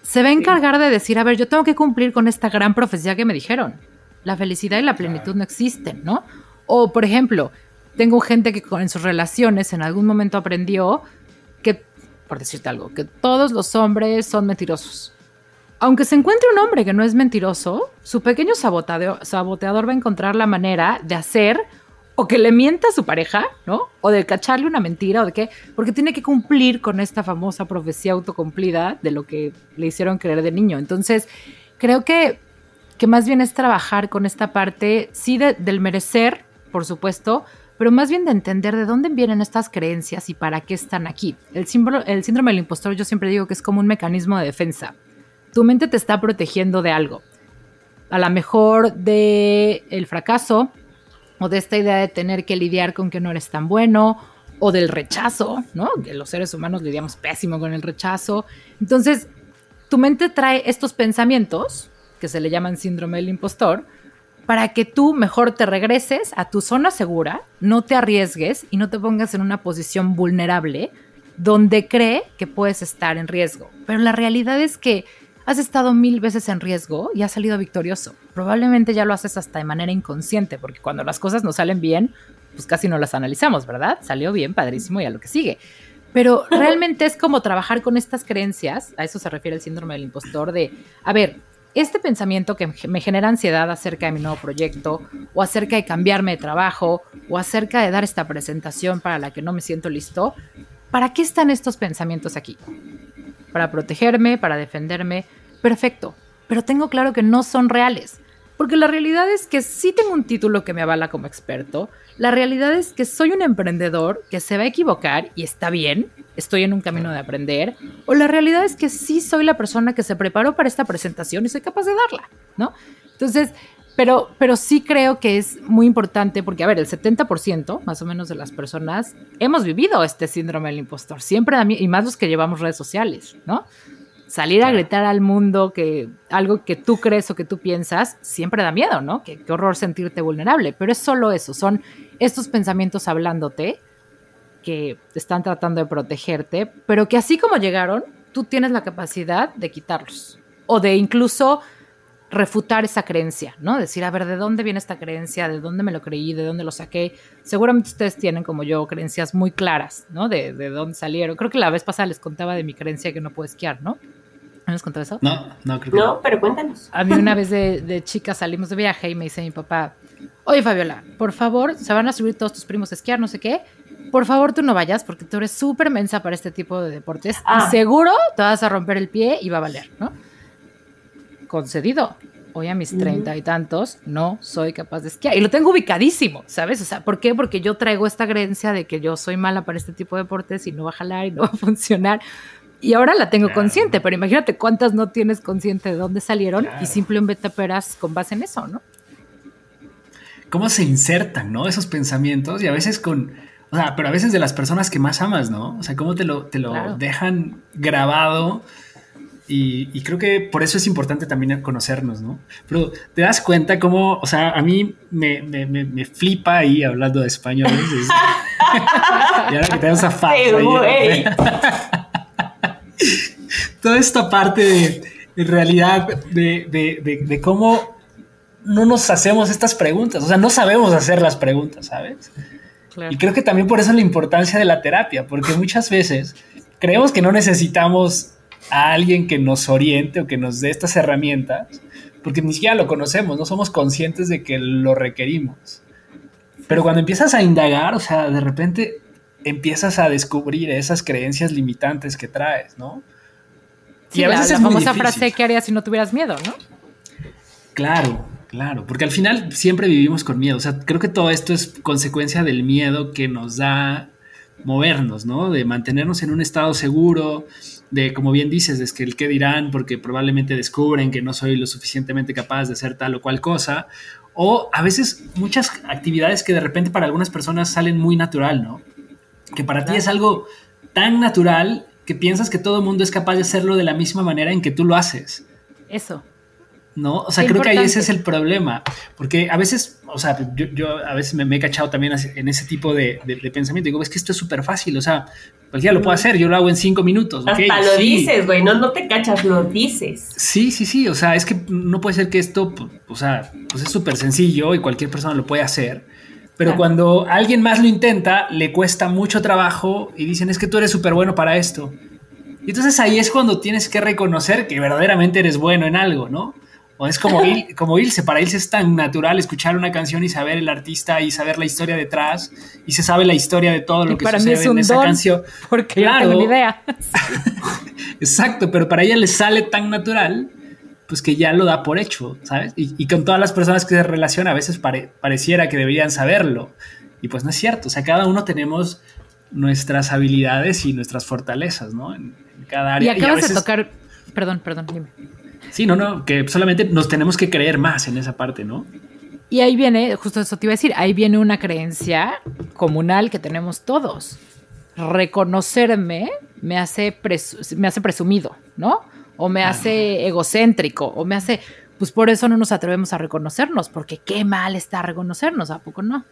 se va a encargar de decir, a ver, yo tengo que cumplir con esta gran profecía que me dijeron. La felicidad y la plenitud no existen, ¿no? O, por ejemplo, tengo gente que en sus relaciones en algún momento aprendió que por decirte algo, que todos los hombres son mentirosos. Aunque se encuentre un hombre que no es mentiroso, su pequeño saboteador va a encontrar la manera de hacer o que le mienta a su pareja, ¿no? O de cacharle una mentira o de qué, porque tiene que cumplir con esta famosa profecía autocumplida de lo que le hicieron creer de niño. Entonces, creo que, que más bien es trabajar con esta parte, sí, del merecer, por supuesto, pero más bien de entender de dónde vienen estas creencias y para qué están aquí. El, el síndrome del impostor yo siempre digo que es como un mecanismo de defensa. Tu mente te está protegiendo de algo. A lo mejor de el fracaso o de esta idea de tener que lidiar con que no eres tan bueno o del rechazo, ¿no? Que los seres humanos lidiamos pésimo con el rechazo. Entonces, tu mente trae estos pensamientos que se le llaman síndrome del impostor para que tú mejor te regreses a tu zona segura, no te arriesgues y no te pongas en una posición vulnerable donde cree que puedes estar en riesgo. Pero la realidad es que has estado mil veces en riesgo y has salido victorioso. Probablemente ya lo haces hasta de manera inconsciente, porque cuando las cosas no salen bien, pues casi no las analizamos, ¿verdad? Salió bien, padrísimo y a lo que sigue. Pero realmente es como trabajar con estas creencias, a eso se refiere el síndrome del impostor, de, a ver, este pensamiento que me genera ansiedad acerca de mi nuevo proyecto, o acerca de cambiarme de trabajo, o acerca de dar esta presentación para la que no me siento listo, ¿para qué están estos pensamientos aquí? Para protegerme, para defenderme, perfecto, pero tengo claro que no son reales. Porque la realidad es que sí tengo un título que me avala como experto. La realidad es que soy un emprendedor que se va a equivocar y está bien, estoy en un camino de aprender. O la realidad es que sí soy la persona que se preparó para esta presentación y soy capaz de darla, ¿no? Entonces, pero, pero sí creo que es muy importante porque, a ver, el 70% más o menos de las personas hemos vivido este síndrome del impostor, siempre, y más los que llevamos redes sociales, ¿no? Salir a gritar al mundo que algo que tú crees o que tú piensas siempre da miedo, ¿no? Qué, horror sentirte vulnerable, pero es solo eso, son estos pensamientos hablándote que están tratando de protegerte, pero que así como llegaron, tú tienes la capacidad de quitarlos o de incluso refutar esa creencia, ¿no? Decir, a ver, ¿de dónde viene esta creencia? ¿De dónde me lo creí? ¿De dónde lo saqué? Seguramente ustedes tienen, como yo, creencias muy claras, ¿no? De, de dónde salieron. Creo que la vez pasada les contaba de mi creencia que no puedo esquiar, ¿no? ¿Me has contado eso? No, no, creo que no. pero cuéntanos. A mí una vez de, de, chica salimos de viaje y me dice mi papá, oye Fabiola, por favor, se van a subir todos tus primos a esquiar, no sé qué. Por favor, tú no vayas porque tú eres súper mensa para este tipo de deportes. Y ah. seguro te vas a romper el pie y va a valer, ¿no? Concedido. Hoy a mis treinta y tantos no soy capaz de esquiar. Y lo tengo ubicadísimo, ¿sabes? O sea, ¿por qué? Porque yo traigo esta creencia de que yo soy mala para este tipo de deportes y no va a jalar y no va a funcionar y ahora la tengo consciente, pero imagínate cuántas no tienes consciente de dónde salieron y simplemente operas con base en eso, ¿no? ¿Cómo se insertan, ¿no? Esos pensamientos y a veces con, o sea, pero a veces de las personas que más amas, ¿no? O sea, cómo te lo, te lo dejan grabado. Y, creo que por eso es importante también conocernos, ¿no? Pero te das cuenta cómo, o sea, a mí me, me, me, flipa ahí hablando de español. y ahora que tenemos a toda esta parte de, realidad de, cómo no nos hacemos estas preguntas, o sea, no sabemos hacer las preguntas, ¿sabes? Y creo que también por eso la importancia de la terapia, porque muchas veces creemos que no necesitamos a alguien que nos oriente o que nos dé estas herramientas, porque ni siquiera lo conocemos, no somos conscientes de que lo requerimos. Pero cuando empiezas a indagar, o sea, de repente empiezas a descubrir esas creencias limitantes que traes, ¿no? y a veces la, famosa frase, ¿qué harías si no tuvieras miedo, no? Claro, claro, porque al final siempre vivimos con miedo. O sea, creo que todo esto es consecuencia del miedo que nos da movernos, ¿no? De mantenernos en un estado seguro, de, como bien dices, es que el qué dirán, porque probablemente descubren que no soy lo suficientemente capaz de hacer tal o cual cosa, o a veces muchas actividades que de repente para algunas personas salen muy natural, ¿no? Que para ti es algo tan natural que piensas que todo el mundo es capaz de hacerlo de la misma manera en que tú lo haces. Eso. ¿no? O sea, creo que ahí ese es el problema, porque a veces, o sea, yo, a veces me, he cachado también en ese tipo de, pensamiento, digo, es que esto es súper fácil, o sea, cualquiera lo puede hacer, yo lo hago en cinco minutos. Hasta lo dices, güey, no, no te cachas, lo dices. Sí, sí, sí, o sea, es que no puede ser que esto, o sea, pues es súper sencillo y cualquier persona lo puede hacer. Pero cuando alguien más lo intenta, le cuesta mucho trabajo y dicen, es que tú eres súper bueno para esto. Y entonces ahí es cuando tienes que reconocer que verdaderamente eres bueno en algo, ¿no? O es como, il, como Ilse, para Ilse es tan natural escuchar una canción y saber el artista y saber la historia detrás y se sabe la historia de todo lo que sucede en esa canción. Porque claro, no tengo ni idea. Exacto, pero para ella le sale tan natural pues que ya lo da por hecho, ¿sabes? Y, con todas las personas que se relaciona a veces pareciera que deberían saberlo. Y pues no es cierto, o sea, cada uno tenemos nuestras habilidades y nuestras fortalezas, ¿no? En, cada área. Y acabas de tocar, perdón, perdón, dime. Sí, no, no, que solamente nos tenemos que creer más en esa parte, ¿no? Y ahí viene, justo eso te iba a decir, ahí viene una creencia comunal que tenemos todos. Reconocerme me hace, me hace presumido, ¿no? O me hace egocéntrico, o me hace, pues por eso no nos atrevemos a reconocernos, porque qué mal está reconocernos, ¿a poco no?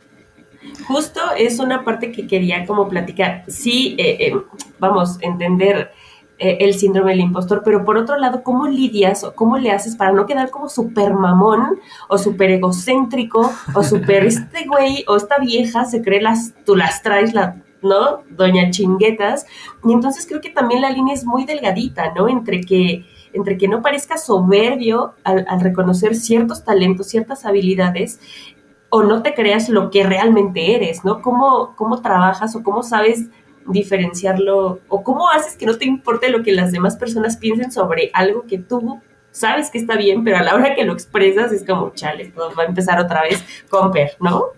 Justo es una parte que quería como platicar. Sí, eh, eh, vamos, entender eh, el síndrome del impostor, pero por otro lado, ¿cómo lidias o cómo le haces para no quedar como súper mamón o súper egocéntrico o súper este güey o esta vieja se cree las, tú las traes, la, ¿no? Doña chinguetas. Y entonces creo que también la línea es muy delgadita, ¿no? Entre que, entre que no parezca soberbio al, al reconocer ciertos talentos, ciertas habilidades o no te creas lo que realmente eres, ¿no? ¿Cómo, cómo trabajas o cómo sabes diferenciarlo o cómo haces que no te importe lo que las demás personas piensen sobre algo que tú sabes que está bien, pero a la hora que lo expresas es como, chale, todo va a empezar otra vez con per, ¿no?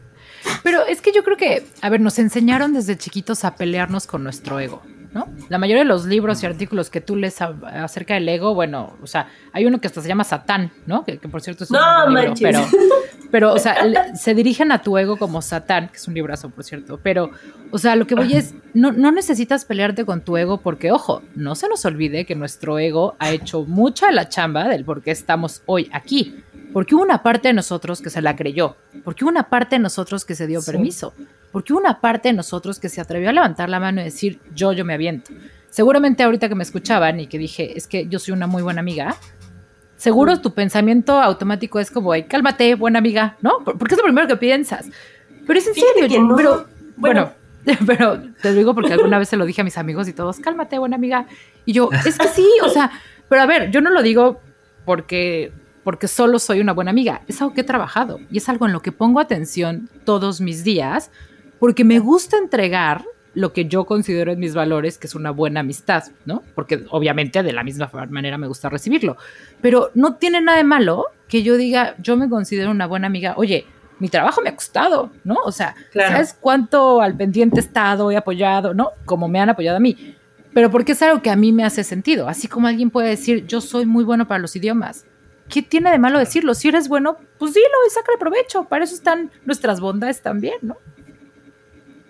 Pero es que yo creo que, a ver, nos enseñaron desde chiquitos a pelearnos con nuestro ego. ¿no? La mayoría de los libros y artículos que tú lees acerca del ego, bueno, o sea, hay uno que hasta se llama Satán, ¿no? Que, por cierto es un libro, pero, pero, o sea, se dirigen a tu ego como Satán, que es un librazo, por cierto, pero, o sea, lo que voy es, no, no necesitas pelearte con tu ego porque, ojo, no se nos olvide que nuestro ego ha hecho mucha la chamba del por qué estamos hoy aquí. Porque hubo una parte de nosotros que se la creyó, porque hubo una parte de nosotros que se dio permiso, porque hubo una parte de nosotros que se atrevió a levantar la mano y decir, yo, yo me aviento. Seguramente ahorita que me escuchaban y que dije, es que yo soy una muy buena amiga, seguro tu pensamiento automático es como, Ay, cálmate, buena amiga, ¿no? Porque es lo primero que piensas. Pero es en serio, pero bueno, pero te digo porque alguna vez se lo dije a mis amigos y todos, cálmate, buena amiga. Y yo, es que sí, o sea, pero a ver, yo no lo digo porque porque solo soy una buena amiga. Es algo que he trabajado y es algo en lo que pongo atención todos mis días porque me gusta entregar lo que yo considero en mis valores que es una buena amistad, ¿no? Porque obviamente de la misma manera me gusta recibirlo. Pero no tiene nada de malo que yo diga, yo me considero una buena amiga. Oye, mi trabajo me ha costado, ¿no? O sea, ¿sabes cuánto al pendiente he estado, he apoyado, ¿no? Como me han apoyado a mí. Pero porque es algo que a mí me hace sentido. Así como alguien puede decir, yo soy muy bueno para los idiomas. ¿Qué tiene de malo decirlo? Si eres bueno, pues dilo y sácale provecho. Para eso están nuestras bondades también, ¿no?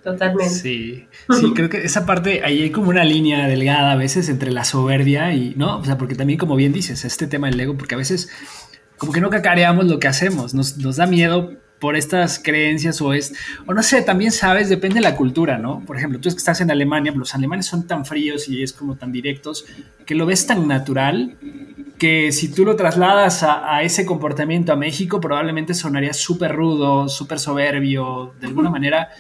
Totalmente. Sí, sí, creo que esa parte, ahí hay como una línea delgada a veces entre la soberbia y, ¿no? O sea, porque también, como bien dices, este tema del ego, porque a veces como que no cacareamos lo que hacemos, nos, nos da miedo por estas creencias o es, o no sé, también sabes, depende de la cultura, ¿no? Por ejemplo, tú es que estás en Alemania, los alemanes son tan fríos y es como tan directos que lo ves tan natural que si tú lo trasladas a, ese comportamiento a México, probablemente sonaría súper rudo, súper soberbio, de alguna manera,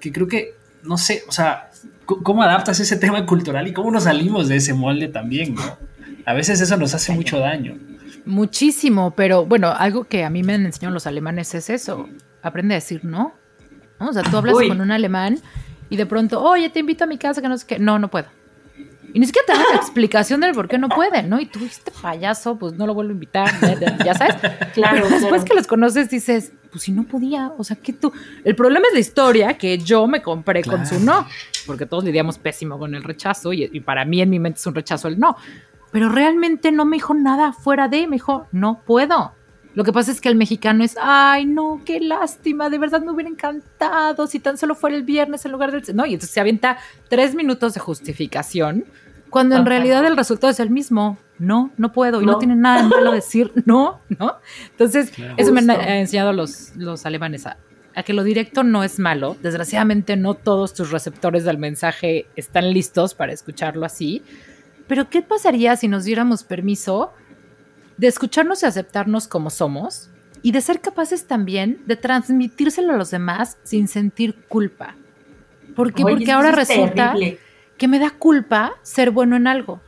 que creo que, no sé, o sea, ¿cómo adaptas ese tema cultural y cómo nos salimos de ese molde también, ¿no? A veces eso nos hace mucho daño. Muchísimo, pero bueno, algo que a mí me han enseñado los alemanes es eso, aprende a decir no. O sea, tú hablas con un alemán y de pronto, oye, te invito a mi casa, que no sé qué, no, no puedo. Y ni siquiera te dan la explicación del por qué no pueden, ¿no? Y tú, este payaso, pues no lo vuelvo a invitar, ya sabes. Claro. después que los conoces dices, pues si no podía, o sea, que tú. El problema es la historia que yo me compré con su no, porque todos lidiamos pésimo con el rechazo y, y para mí en mi mente es un rechazo el no. Pero realmente no me dijo nada fuera de, me dijo, no puedo. Lo que pasa es que el mexicano es, ay, no, qué lástima, de verdad me hubiera encantado si tan solo fuera el viernes en lugar del... No, y entonces se avienta tres minutos de justificación, cuando en realidad el resultado es el mismo. No, no puedo, y no, tiene nada de malo decir no, ¿no? Entonces, eso me han enseñado los, los alemanes a, a que lo directo no es malo. Desgraciadamente, no todos tus receptores del mensaje están listos para escucharlo así. Pero, ¿qué pasaría si nos diéramos permiso de escucharnos y aceptarnos como somos y de ser capaces también de transmitírselo a los demás sin sentir culpa. ¿Por qué? Porque ahora resulta que me da culpa ser bueno en algo.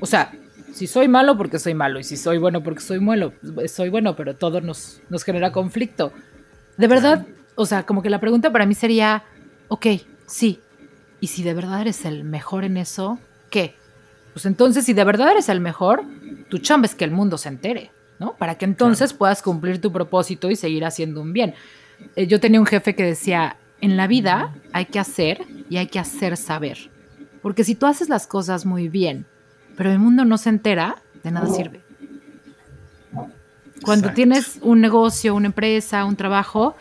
O sea, si soy malo porque soy malo y si soy bueno porque soy malo, soy bueno, pero todo nos, nos genera conflicto. De verdad, o sea, como que la pregunta para mí sería, ok, sí, y si de verdad eres el mejor en eso, ¿qué? Pues entonces, si de verdad eres el mejor, tu chamba es que el mundo se entere, ¿no? Para que entonces puedas cumplir tu propósito y seguir haciendo un bien. Eh, yo tenía un jefe que decía, en la vida hay que hacer y hay que hacer saber. Porque si tú haces las cosas muy bien, pero el mundo no se entera, de nada sirve. Cuando tienes un negocio, una empresa, un trabajo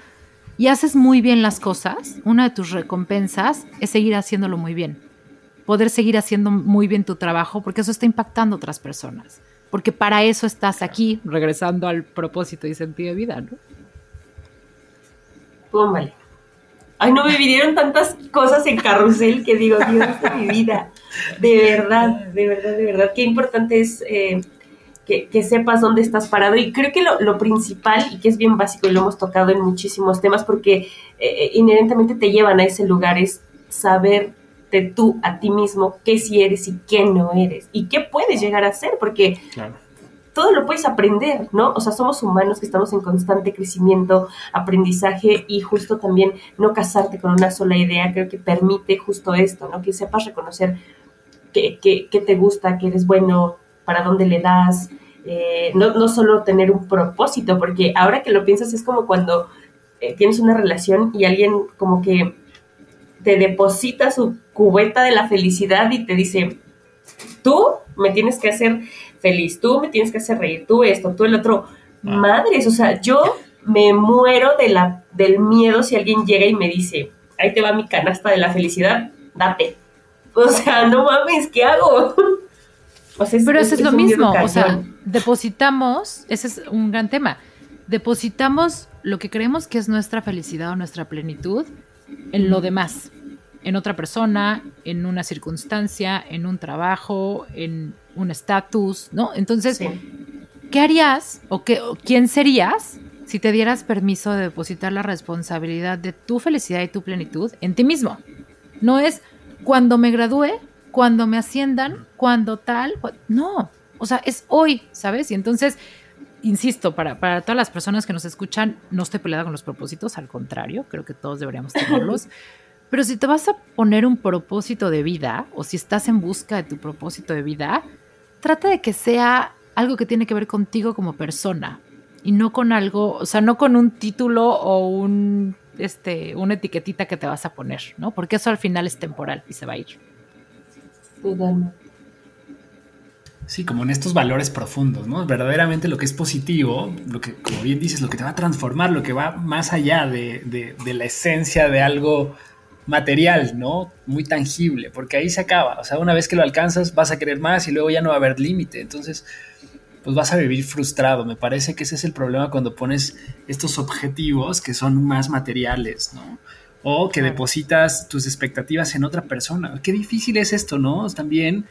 y haces muy bien las cosas, una de tus recompensas es seguir haciéndolo muy bien. Poder seguir haciendo muy bien tu trabajo porque eso está impactando a otras personas porque para eso estás aquí, regresando al propósito y sentido de vida, ¿no? Póngale. Ay, no me vinieron tantas cosas en carrusel que digo, Dios de mi vida. De verdad, de verdad, de verdad. Qué importante es eh, que, sepas dónde estás parado. Y creo que lo, principal, y que es bien básico, y lo hemos tocado en muchísimos temas, porque eh, eh, inherentemente te llevan a ese lugar, es saber de tú a ti mismo qué sí eres y qué no eres y qué puedes llegar a ser, porque todo lo puedes aprender, ¿no? O sea, somos humanos que estamos en constante crecimiento, aprendizaje y justo también no casarte con una sola idea, creo que permite justo esto, ¿no? Que sepas reconocer qué, te gusta, que eres bueno, para dónde le das, eh, no, no solo tener un propósito, porque ahora que lo piensas es como cuando eh, tienes una relación y alguien como que te deposita su cubeta de la felicidad y te dice, tú me tienes que hacer feliz, tú me tienes que hacer reír, tú esto, tú el otro. Ah. Madres, o sea, yo me muero de la, del miedo si alguien llega y me dice, ahí te va mi canasta de la felicidad, date. O sea, no mames, ¿qué hago? Pero eso es, lo mismo, o sea, depositamos, ese es un gran tema, depositamos lo que creemos que es nuestra felicidad o nuestra plenitud en lo demás, en otra persona, en una circunstancia, en un trabajo, en un estatus, ¿no? Entonces, ¿qué harías o, qué, quién serías si te dieras permiso de depositar la responsabilidad de tu felicidad y tu plenitud en ti mismo? No es cuando me gradúe, cuando me asciendan, cuando tal, no, o sea, es hoy, ¿sabes? Y entonces insisto, para, para todas las personas que nos escuchan, no estoy peleada con los propósitos, al contrario, creo que todos deberíamos tenerlos. Pero si te vas a poner un propósito de vida, o si estás en busca de tu propósito de vida, trata de que sea algo que tiene que ver contigo como persona y no con algo, o sea, no con un título o un, este, una etiquetita que te vas a poner, ¿no? Porque eso al final es temporal y se va a ir. Sí, como en estos valores profundos, ¿no? Verdaderamente lo que es positivo, lo que, como bien dices, lo que te va a transformar, lo que va más allá de, la esencia de algo material, ¿no? Muy tangible, porque ahí se acaba. O sea, una vez que lo alcanzas, vas a querer más y luego ya no va a haber límite. Entonces, pues vas a vivir frustrado. Me parece que ese es el problema cuando pones estos objetivos que son más materiales, ¿no? O que depositas tus expectativas en otra persona. Qué difícil es esto, ¿no? También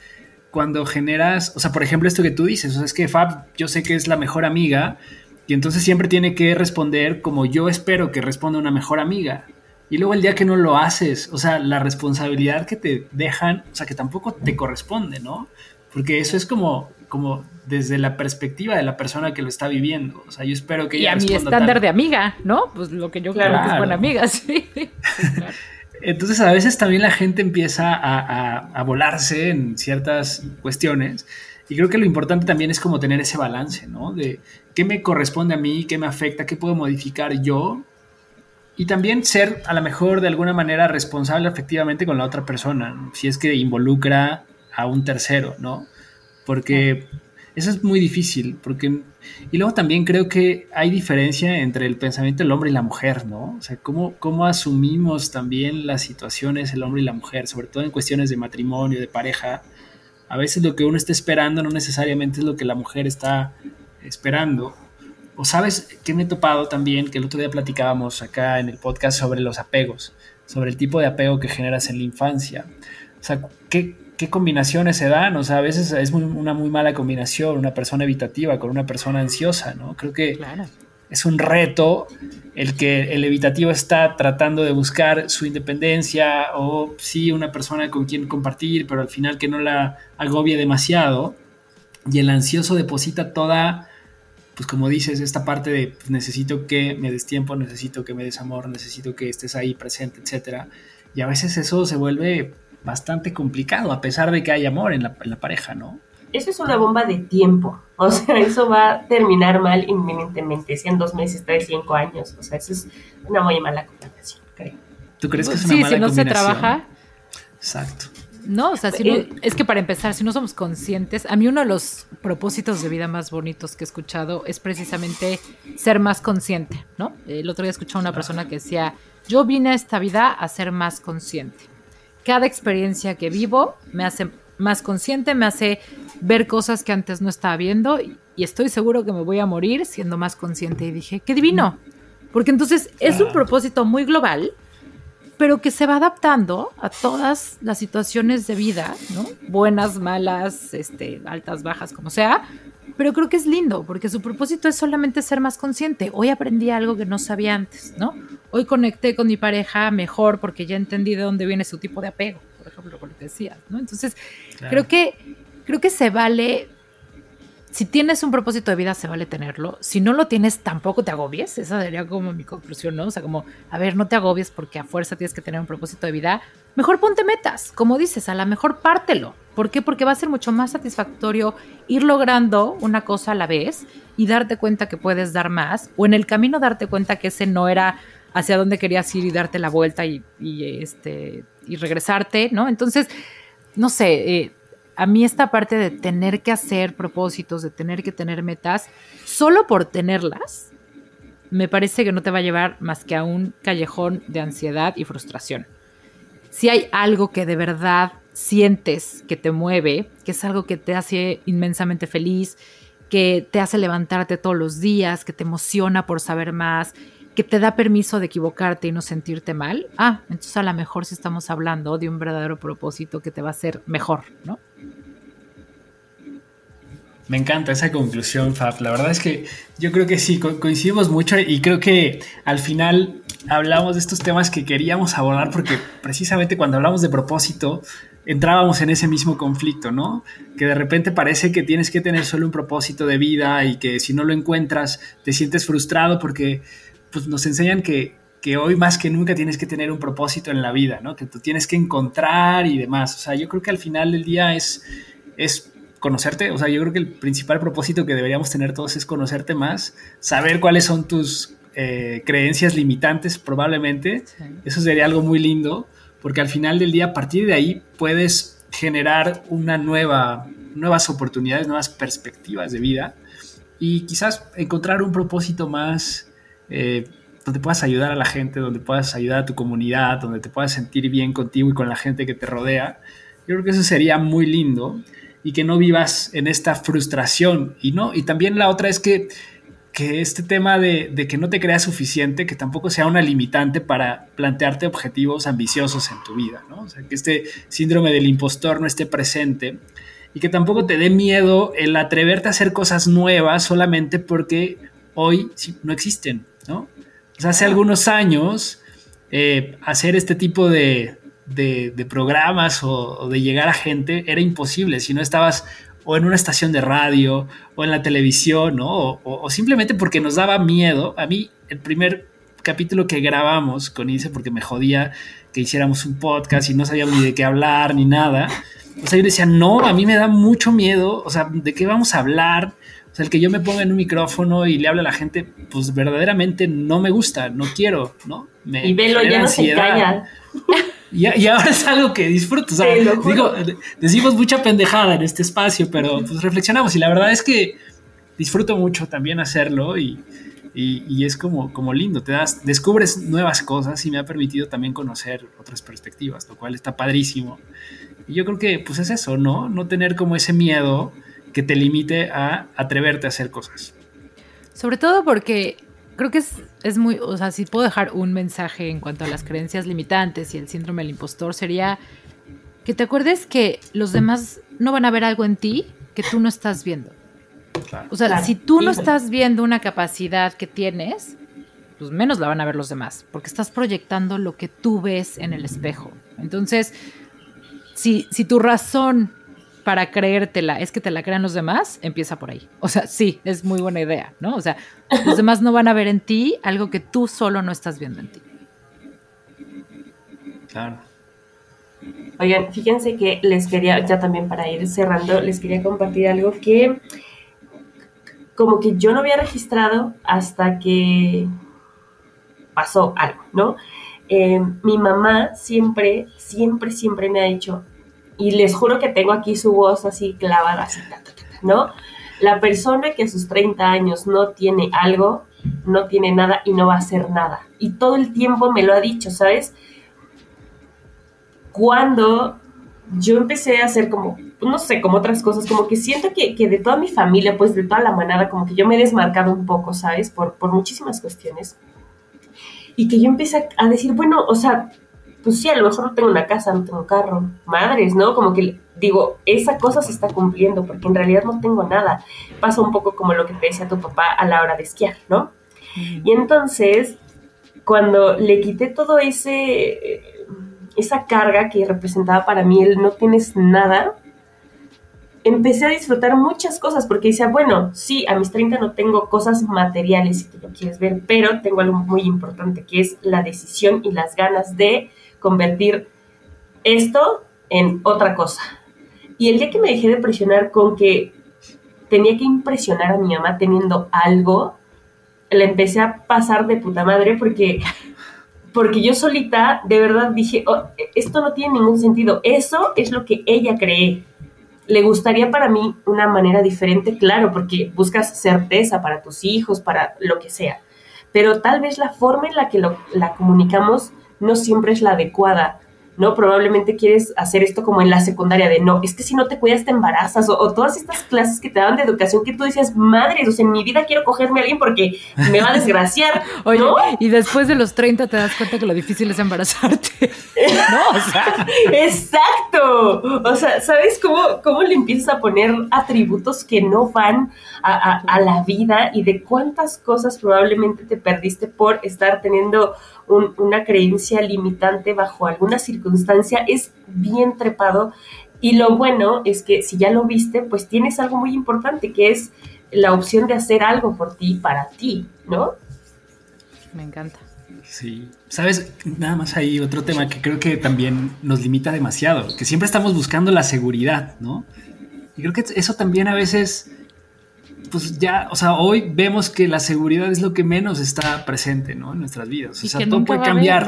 cuando generas, o sea, por ejemplo, esto que tú dices, o sea, es que Fab, yo sé que es la mejor amiga y entonces siempre tiene que responder como yo espero que responda una mejor amiga. Y luego el día que no lo haces, o sea, la responsabilidad que te dejan, o sea, que tampoco te corresponde, ¿no? Porque eso es como, como desde la perspectiva de la persona que lo está viviendo. O sea, yo espero que ella Y a mi estándar de amiga, ¿no? Pues lo que yo creo que es buena amiga, sí. Entonces a veces también la gente empieza a, volarse en ciertas cuestiones y creo que lo importante también es como tener ese balance, ¿no? De qué me corresponde a mí, qué me afecta, qué puedo modificar yo y también ser a lo mejor de alguna manera responsable efectivamente con la otra persona, si es que involucra a un tercero, ¿no? Porque eso es muy difícil, porque... Y luego también creo que hay diferencia entre el pensamiento del hombre y la mujer, ¿no? O sea, cómo, cómo asumimos también las situaciones el hombre y la mujer, sobre todo en cuestiones de matrimonio, de pareja. A veces lo que uno está esperando no necesariamente es lo que la mujer está esperando. O sabes que me he topado también, que el otro día platicábamos acá en el podcast sobre los apegos, sobre el tipo de apego que generas en la infancia. O sea, ¿qué, qué combinaciones se dan, o sea, a veces es una muy mala combinación, una persona evitativa con una persona ansiosa, ¿no? Creo que es un reto el que el evitativo está tratando de buscar su independencia o sí una persona con quien compartir, pero al final que no la agobie demasiado, y el ansioso deposita toda pues como dices, esta parte de pues, necesito que me des tiempo, necesito que me des amor, necesito que estés ahí presente, etcétera. Y a veces eso se vuelve bastante complicado, a pesar de que hay amor en la, pareja, ¿no? Eso es una bomba de tiempo. O sea, eso va a terminar mal inminentemente, si en dos meses, tres, cinco años. O sea, eso es una muy mala combinación, creo. ¿Tú crees que es una sí, si no se trabaja. Exacto. No, o sea, si no, es que para empezar, si no somos conscientes, a mí uno de los propósitos de vida más bonitos que he escuchado es precisamente ser más consciente, ¿no? El otro día escuché a una persona que decía, yo vine a esta vida a ser más consciente cada experiencia que vivo me hace más consciente, me hace ver cosas que antes no estaba viendo y estoy seguro que me voy a morir siendo más consciente. Y dije, qué divino. Porque entonces es un propósito muy global, pero que se va adaptando a todas las situaciones de vida, ¿no? Buenas, malas, este, altas, bajas, como sea, pero creo que es lindo porque su propósito es solamente ser más consciente. Hoy aprendí algo que no sabía antes, ¿no? Hoy conecté con mi pareja mejor porque ya entendí de dónde viene su tipo de apego, por ejemplo, lo que decías, ¿no? Entonces, creo que creo que se vale si tienes un propósito de vida, se vale tenerlo. Si no lo tienes, tampoco te agobies. Esa sería como mi conclusión, ¿no? O sea, como, a ver, no te agobies porque a fuerza tienes que tener un propósito de vida. Mejor ponte metas, como dices, a la mejor pártelo. ¿Por qué? Porque va a ser mucho más satisfactorio ir logrando una cosa a la vez y darte cuenta que puedes dar más, o en el camino darte cuenta que ese no era hacia dónde querías ir y darte la vuelta y, este, y regresarte, ¿no? Entonces, no sé, eh, a mí esta parte de tener que hacer propósitos, de tener que tener metas, solo por tenerlas, me parece que no te va a llevar más que a un callejón de ansiedad y frustración. Si hay algo que de verdad sientes que te mueve, que es algo que te hace inmensamente feliz, que te hace levantarte todos los días, que te emociona por saber más, que te da permiso de equivocarte y no sentirte mal, ah, entonces a lo mejor si estamos hablando de un verdadero propósito que te va a hacer mejor, ¿no? Me encanta esa conclusión, Fab. La verdad es que yo creo que sí, coincidimos mucho y creo que al final hablamos de estos temas que queríamos abordar porque precisamente cuando hablamos de propósito entrábamos en ese mismo conflicto, ¿no? Que de repente parece que tienes que tener solo un propósito de vida y que si no lo encuentras te sientes frustrado porque pues, nos enseñan que, que hoy más que nunca tienes que tener un propósito en la vida, ¿no? Que tú tienes que encontrar y demás. O sea, yo creo que al final del día es, es conocerte, o sea, yo creo que el principal propósito que deberíamos tener todos es conocerte más, saber cuáles son tus eh, creencias limitantes probablemente, eso sería algo muy lindo, porque al final del día, a partir de ahí, puedes generar una nueva, nuevas oportunidades, nuevas perspectivas de vida y quizás encontrar un propósito más eh, donde puedas ayudar a la gente, donde puedas ayudar a tu comunidad, donde te puedas sentir bien contigo y con la gente que te rodea. Yo creo que eso sería muy lindo y que no vivas en esta frustración. Y, no, y también la otra es que, que este tema de, de, que no te creas suficiente, que tampoco sea una limitante para plantearte objetivos ambiciosos en tu vida, ¿no? O sea, que este síndrome del impostor no esté presente y que tampoco te dé miedo el atreverte a hacer cosas nuevas solamente porque hoy no existen, ¿no? Sea, hace algunos años eh, hacer este tipo de, programas o, de llegar a gente era imposible si no estabas o en una estación de radio o en la televisión. O, simplemente porque nos daba miedo. A mí, el primer capítulo que grabamos con Ilse porque me jodía que hiciéramos un podcast y no sabíamos ni de qué hablar ni nada. O sea, yo decía, no, a mí me da mucho miedo, o sea, ¿de qué vamos a hablar? O sea, el que yo me ponga en un micrófono y le hable a la gente, pues verdaderamente no me gusta, no quiero, ¿no? Me y velo, ya no se. Y, y, ahora es algo que disfruto. O sea, digo, decimos mucha pendejada en este espacio, pero pues reflexionamos y la verdad es que disfruto mucho también hacerlo y, y, es como, como lindo, te das, descubres nuevas cosas y me ha permitido también conocer otras perspectivas, lo cual está padrísimo. Y yo creo que pues es eso, ¿no? No tener como ese miedo que te limite a atreverte a hacer cosas. Sobre todo porque creo que es, es muy, o sea, si puedo dejar un mensaje en cuanto a las creencias limitantes y el síndrome del impostor, sería que te acuerdes que los demás no van a ver algo en ti que tú no estás viendo. O sea, si tú no estás viendo una capacidad que tienes, pues menos la van a ver los demás, porque estás proyectando lo que tú ves en el espejo. Entonces, si, si tu razón para creértela es que te la crean los demás, empieza por ahí. O sea, sí, es muy buena idea, ¿no? O sea, los demás no van a ver en ti algo que tú solo no estás viendo en ti. Claro. Oigan, fíjense que les quería, ya también para ir cerrando, les quería compartir algo que como que yo no había registrado hasta que pasó algo, ¿no? Eh, mi mamá siempre, siempre, siempre me ha dicho, y les juro que tengo aquí su voz así clavada, así, ¿no? La persona que a sus 30 años no tiene algo, no tiene nada y no va a hacer nada. Y todo el tiempo me lo ha dicho, ¿sabes? Cuando yo empecé a hacer como, no sé, como otras cosas, como que siento que, de toda mi familia, pues de toda la manada, como que yo me he desmarcado un poco, ¿sabes? Por, por muchísimas cuestiones. Y que yo empecé a decir, bueno, o sea, pues sí, a lo mejor no tengo una casa, no tengo carro, madres, ¿no? Como que digo, esa cosa se está cumpliendo porque en realidad no tengo nada. Pasa un poco como lo que te decía tu papá a la hora de esquiar, ¿no? Y entonces, cuando le quité todo ese esa carga que representaba para mí el no tienes nada, empecé a disfrutar muchas cosas porque decía, bueno, sí, a mis 30 no tengo cosas materiales, tú lo quieres ver, pero tengo algo muy importante que es la decisión y las ganas de convertir esto en otra cosa. Y el día que me dejé de presionar con que tenía que impresionar a mi mamá teniendo algo, le empecé a pasar de puta madre porque porque yo solita de verdad dije, oh, esto no tiene ningún sentido, eso es lo que ella cree. Le gustaría para mí una manera diferente, claro, porque buscas certeza para tus hijos, para lo que sea, pero tal vez la forma en la que lo, la comunicamos no siempre es la adecuada. ¿No? Probablemente quieres hacer esto como en la secundaria de no, es que si no te cuidas te embarazas o, todas estas clases que te daban de educación que tú decías, madre, o sea, en mi vida quiero cogerme a alguien porque me va a desgraciar. Oye, y después de los 30 te das cuenta que lo difícil es embarazarte. no, o sea. Exacto. O sea, ¿sabes cómo, cómo le empiezas a poner atributos que no van a, a la vida y de cuántas cosas probablemente te perdiste por estar teniendo una creencia limitante bajo alguna circunstancia es bien trepado. Y lo bueno es que si ya lo viste, pues tienes algo muy importante, que es la opción de hacer algo por ti, para ti, ¿no? Me encanta. Sí, sabes, nada más hay otro tema que creo que también nos limita demasiado, que siempre estamos buscando la seguridad, ¿no? Y creo que eso también a veces pues ya, o sea, hoy vemos que la seguridad es lo que menos está presente, ¿no? En nuestras vidas. O sea, todo puede cambiar.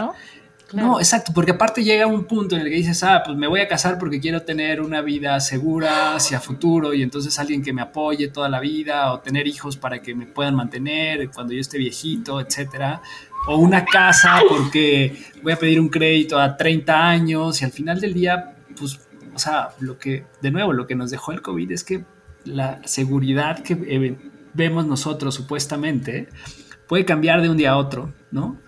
¿no? exacto, porque aparte llega un punto en el que dices, ah, pues me voy a casar porque quiero tener una vida segura hacia futuro y entonces alguien que me apoye toda la vida o tener hijos para que me puedan mantener cuando yo esté viejito, etcétera. O una casa porque voy a pedir un crédito a 30 años y al final del día, pues, o sea, lo que, de nuevo, lo que nos dejó el COVID es que la seguridad que eh, vemos nosotros supuestamente puede cambiar de un día a otro, ¿no?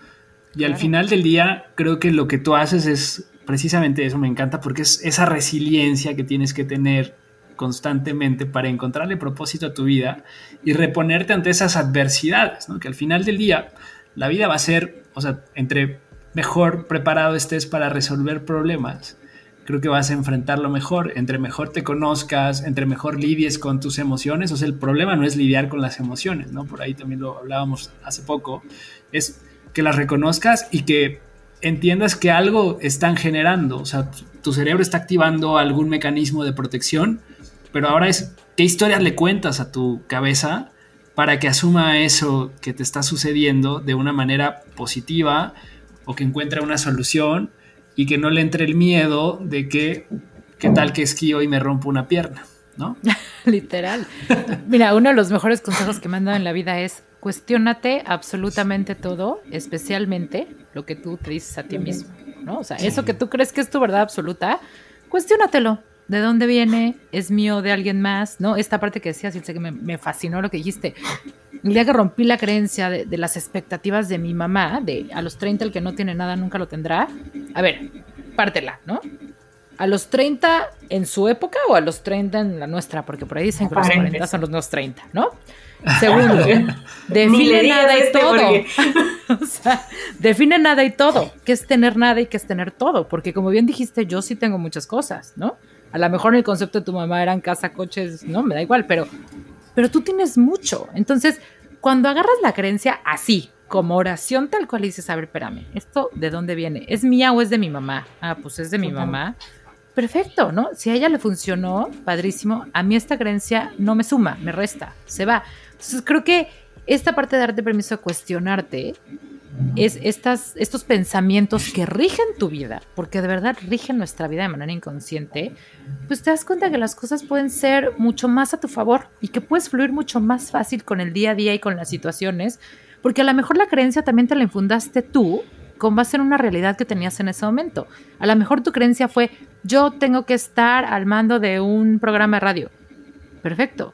Y al final del día creo que lo que tú haces es precisamente eso, me encanta porque es esa resiliencia que tienes que tener constantemente para encontrarle propósito a tu vida y reponerte ante esas adversidades, ¿no? Que al final del día la vida va a ser, o sea, entre mejor preparado estés para resolver problemas, creo que vas a enfrentarlo mejor. Entre mejor te conozcas, entre mejor lidies con tus emociones. O sea, el problema no es lidiar con las emociones, ¿no? Por ahí también lo hablábamos hace poco. Es que las reconozcas y que entiendas que algo están generando. O sea, tu cerebro está activando algún mecanismo de protección, pero ahora es qué historias le cuentas a tu cabeza para que asuma eso que te está sucediendo de una manera positiva o que encuentre una solución y que no le entre el miedo de que qué tal que esquío y me rompo una pierna, ¿no? Literal. Mira, uno de los mejores consejos que me han dado en la vida es cuestiónate absolutamente todo, especialmente lo que tú te dices a ti mismo, ¿no? O sea, eso que tú crees que es tu verdad absoluta, cuestiónatelo. ¿De dónde viene? ¿Es mío de alguien más? ¿No? Esta parte que decías, sé que me, fascinó lo que dijiste. El día que rompí la creencia de, de, las expectativas de mi mamá, de a los 30 el que no tiene nada nunca lo tendrá. A ver, pártela, ¿no? ¿A los 30 en su época o a los 30 en la nuestra? Porque por ahí dicen que los 40 son los nuevos 30, ¿no? Segundo, define nada y este todo. o sea, define nada y todo. ¿Qué es tener nada y qué es tener todo? Porque como bien dijiste, yo sí tengo muchas cosas, ¿no? A lo mejor el concepto de tu mamá eran casa, coches, no, me da igual, pero, pero tú tienes mucho. Entonces, cuando agarras la creencia así, como oración tal cual, dices, a ver, espérame, ¿esto de dónde viene? ¿Es mía o es de mi mamá? Ah, pues es de mi mamá perfecto, ¿no? Si a ella le funcionó, padrísimo, a mí esta creencia no me suma, me resta, se va. Entonces creo que esta parte de darte permiso a cuestionarte es estas, estos pensamientos que rigen tu vida, porque de verdad rigen nuestra vida de manera inconsciente, pues te das cuenta que las cosas pueden ser mucho más a tu favor y que puedes fluir mucho más fácil con el día a día y con las situaciones, porque a lo mejor la creencia también te la infundaste tú con base en una realidad que tenías en ese momento. A lo mejor tu creencia fue, yo tengo que estar al mando de un programa de radio. Perfecto.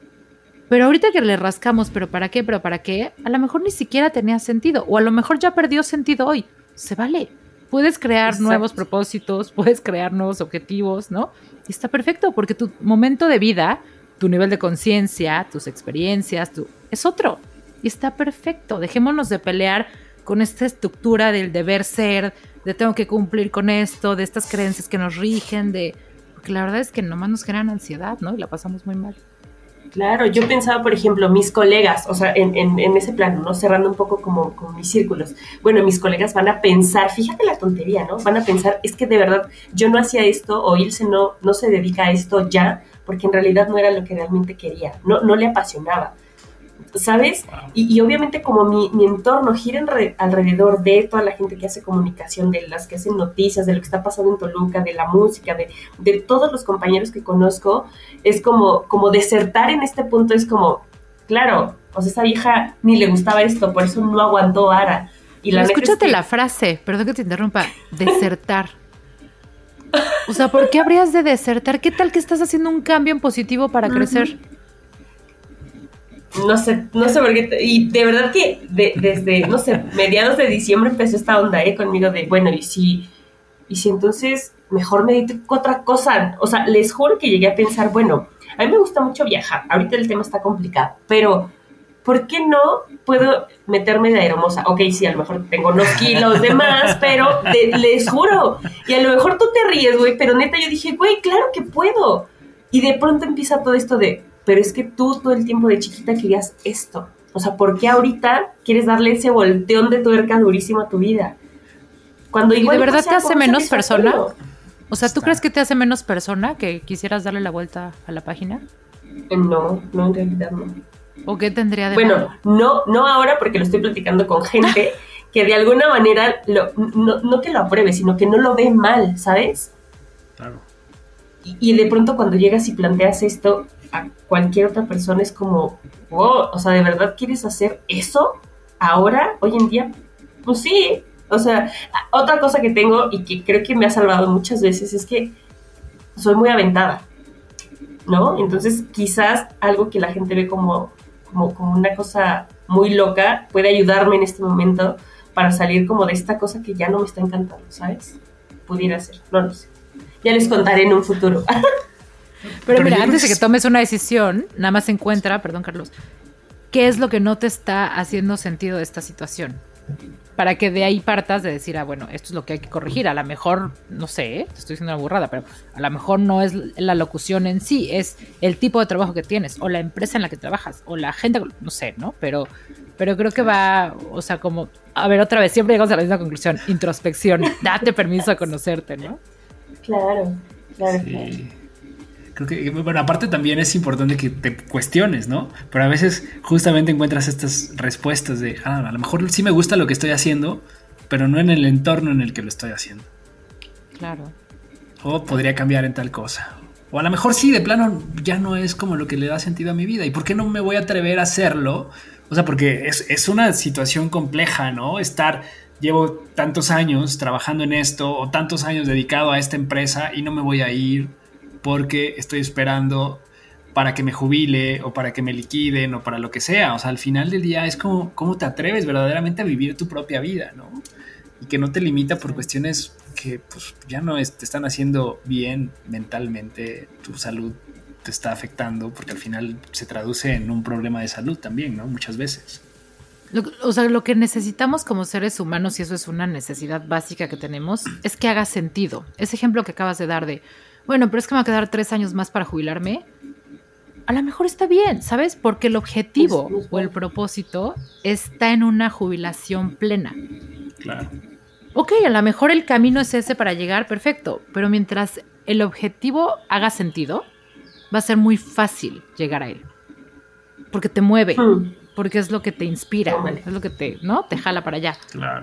Pero ahorita que le rascamos, pero ¿para qué? ¿Pero para qué? A lo mejor ni siquiera tenía sentido. O a lo mejor ya perdió sentido hoy. Se vale. Puedes crear nuevos propósitos, puedes crear nuevos objetivos, ¿no? Y está perfecto porque tu momento de vida, tu nivel de conciencia, tus experiencias, tu... es otro. Y está perfecto. Dejémonos de pelear con esta estructura del deber ser, de tengo que cumplir con esto, de estas creencias que nos rigen, de... Porque la verdad es que nomás nos generan ansiedad, ¿no? Y la pasamos muy mal. Claro, yo pensaba, por ejemplo, mis colegas, o sea, en, en, ese plano, ¿no? Cerrando un poco como, como, mis círculos. Bueno, mis colegas van a pensar, fíjate la tontería, ¿no? Van a pensar, es que de verdad yo no hacía esto o Ilse no, no se dedica a esto ya, porque en realidad no era lo que realmente quería, no, no le apasionaba. ¿Sabes? Y, obviamente como mi, entorno gira alrededor de toda la gente que hace comunicación, de las que hacen noticias, de lo que está pasando en Toluca, de la música, de, de todos los compañeros que conozco, es como, como desertar en este punto, es como, claro, pues esa vieja ni le gustaba esto, por eso no aguantó Ara. Y la escúchate la frase, perdón que te interrumpa, desertar. O sea, ¿por qué habrías de desertar? ¿Qué tal que estás haciendo un cambio en positivo para crecer? No sé, no sé por qué, y de verdad que desde, no sé, mediados de diciembre empezó esta onda ¿eh? conmigo de, bueno, y si, y si entonces mejor me dedico otra cosa, o sea, les juro que llegué a pensar, bueno, a mí me gusta mucho viajar, ahorita el tema está complicado, pero ¿por qué no puedo meterme de aeromosa? Ok, sí, a lo mejor tengo unos kilos de más, pero les juro, y a lo mejor tú te ríes, güey, pero neta yo dije, güey, claro que puedo, y de pronto empieza todo esto de, pero es que tú todo el tiempo de chiquita querías esto. O sea, ¿por qué ahorita quieres darle ese volteón de tuerca durísimo a tu vida? Cuando ¿Y de verdad te hace menos persona? O sea, ¿tú crees que te hace menos persona que quisieras darle la vuelta a la página? No, no, en realidad no. ¿O qué tendría de Bueno, no, no ahora porque lo estoy platicando con gente que de alguna manera lo, no, no que lo apruebe, sino que no lo ve mal, ¿sabes? Claro. Y, y de pronto cuando llegas y planteas esto, a cualquier otra persona es como, wow, o sea, ¿de verdad quieres hacer eso ahora, hoy en día? Pues sí, o sea, otra cosa que tengo y que creo que me ha salvado muchas veces es que soy muy aventada, ¿no? Entonces quizás algo que la gente ve como, como, como una cosa muy loca puede ayudarme en este momento para salir como de esta cosa que ya no me está encantando, ¿sabes? Pudiera ser, no lo sé. Ya les contaré en un futuro. Pero, mira, antes de que tomes una decisión, nada más encuentra, perdón Carlos, ¿qué es lo que no te está haciendo sentido de esta situación? para que de ahí partas de decir, ah, bueno, esto es lo que hay que corregir. A lo mejor, no sé, ¿eh? te estoy diciendo una burrada, pero a lo mejor no es la locución en sí, es el tipo de trabajo que tienes, o la empresa en la que trabajas, o la gente, no sé, ¿no? Pero, pero creo que va, o sea, como, a ver, otra vez, siempre llegamos a la misma conclusión, introspección, date permiso a conocerte, ¿no? Claro, claro. Creo que, bueno, aparte también es importante que te cuestiones, ¿no? Pero a veces justamente encuentras estas respuestas de, ah, a lo mejor sí me gusta lo que estoy haciendo, pero no en el entorno en el que lo estoy haciendo. Claro. O podría cambiar en tal cosa. O a lo mejor sí, de plano, ya no es como lo que le da sentido a mi vida. ¿Y por qué no me voy a atrever a hacerlo? O sea, porque es, es una situación compleja, ¿no? Estar llevo tantos años trabajando en esto o tantos años dedicado a esta empresa y no me voy a ir porque estoy esperando para que me jubile o para que me liquiden o para lo que sea. O sea, al final del día es como cómo te atreves verdaderamente a vivir tu propia vida, ¿no? Y que no te limita por cuestiones que pues, ya no te están haciendo bien mentalmente, tu salud te está afectando, porque al final se traduce en un problema de salud también, ¿no? Muchas veces. o sea, lo que necesitamos como seres humanos, y eso es una necesidad básica que tenemos, es que haga sentido. Ese ejemplo que acabas de dar de, bueno, pero es que me va a quedar tres años más para jubilarme. A lo mejor está bien, ¿sabes? Porque el objetivo o el propósito está en una jubilación plena. Claro. Ok, a lo mejor el camino es ese para llegar, perfecto, pero mientras el objetivo haga sentido, va a ser muy fácil llegar a él. Porque te mueve. Hmm porque es lo que te inspira, es lo que te, ¿no? Te jala para allá.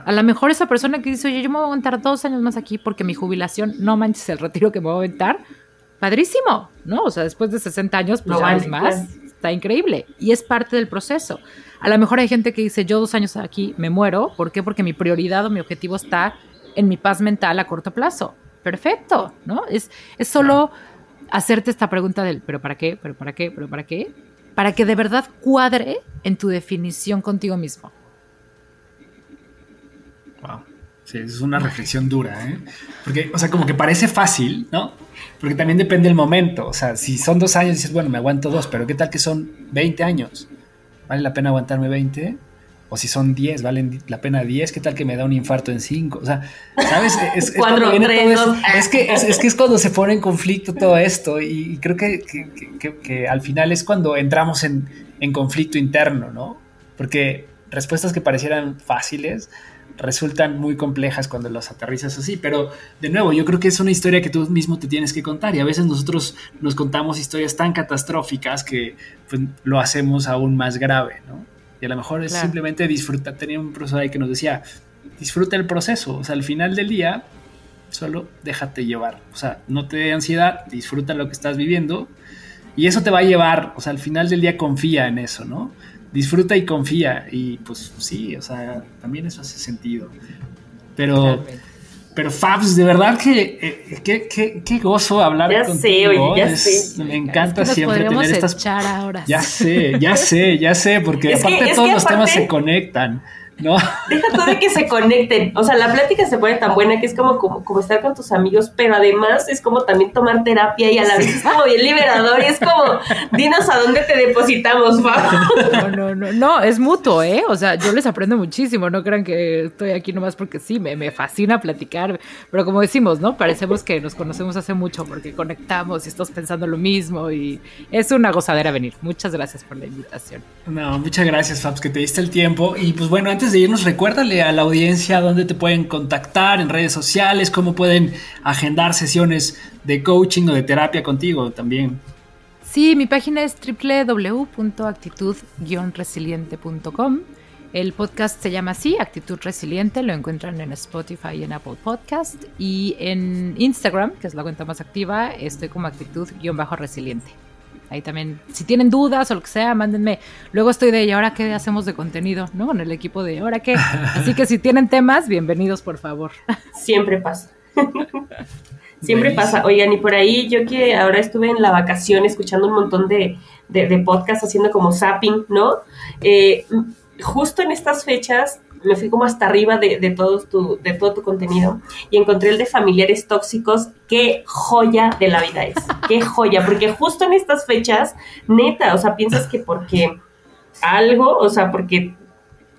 A lo mejor esa persona que dice, oye, yo me voy a aguantar dos años más aquí porque mi jubilación, no manches el retiro que me voy a aventar, padrísimo, ¿no? O sea, después de 60 años, pues ya más, está increíble. Y es parte del proceso. A lo mejor hay gente que dice, yo dos años aquí me muero, ¿por qué? Porque mi prioridad o mi objetivo está en mi paz mental a corto plazo. Perfecto, ¿no? Es, es solo hacerte esta pregunta del, ¿pero para qué? ¿pero para qué? ¿pero para qué? Para que de verdad cuadre en tu definición contigo mismo. Wow. Sí, es una reflexión dura, ¿eh? Porque, o sea, como que parece fácil, ¿no? Porque también depende del momento. O sea, si son dos años, dices, bueno, me aguanto dos, pero ¿qué tal que son 20 años? ¿Vale la pena aguantarme 20? O si son 10, valen la pena 10, ¿qué tal que me da un infarto en 5? O sea, ¿sabes? Es, es, Cuatro, tres, es, que, es, que es cuando se pone en conflicto todo esto y, creo que, que, que, al final es cuando entramos en, en conflicto interno, ¿no? Porque respuestas que parecieran fáciles resultan muy complejas cuando las aterrizas así, pero de nuevo, yo creo que es una historia que tú mismo te tienes que contar y a veces nosotros nos contamos historias tan catastróficas que pues, lo hacemos aún más grave, ¿no? Y a lo mejor es simplemente disfrutar. Tenía un profesor ahí que nos decía, disfruta el proceso. O sea, al final del día, solo déjate llevar. O sea, no te dé ansiedad, disfruta lo que estás viviendo. Y eso te va a llevar, o sea, al final del día confía en eso, ¿no? Disfruta y confía. Y pues sí, o sea, también eso hace sentido. Pero... Pero Fabs, de verdad que eh, qué, gozo hablar ya contigo. Sé, oye, ya sé. Me encanta siempre tener estas. Ahora. Ya sé, ya sé, ya sé, porque aparte todos los temas se conectan. ¿No? Deja todo de que se conecten. O sea, la plática se pone tan buena que es como, como, estar con tus amigos, pero además es como también tomar terapia y a la vez es como bien liberador y es como, dinos a dónde te depositamos, No, no, no, no, es mutuo, ¿eh? O sea, yo les aprendo muchísimo, no crean que estoy aquí nomás porque sí, me, me fascina platicar, pero como decimos, ¿no? Parecemos que nos conocemos hace mucho porque conectamos y estamos pensando lo mismo y es una gozadera venir. Muchas gracias por la invitación. No, muchas gracias, Fabs, que te diste el tiempo y pues bueno, antes de irnos, recuérdale a la audiencia dónde te pueden contactar en redes sociales, cómo pueden agendar sesiones de coaching o de terapia contigo también. Sí, mi página es www.actitud-resiliente.com. El podcast se llama así, Actitud Resiliente, lo encuentran en Spotify y en Apple Podcast. Y en Instagram, que es la cuenta más activa, estoy como actitud-resiliente. Ahí también, si tienen dudas o lo que sea, mándenme. Luego estoy de, ¿y ahora qué hacemos de contenido? ¿No? Con el equipo de, ¿ahora qué? Así que si tienen temas, bienvenidos, por favor. Siempre pasa. Siempre pasa. Oigan, y por ahí yo que ahora estuve en la vacación escuchando un montón de, de, podcasts haciendo como zapping, ¿no? Eh, justo en estas fechas me fui como hasta arriba de, de, todo tu, de todo tu contenido y encontré el de familiares tóxicos. Qué joya de la vida es. Qué joya, porque justo en estas fechas, neta, o sea, piensas que porque algo, o sea, porque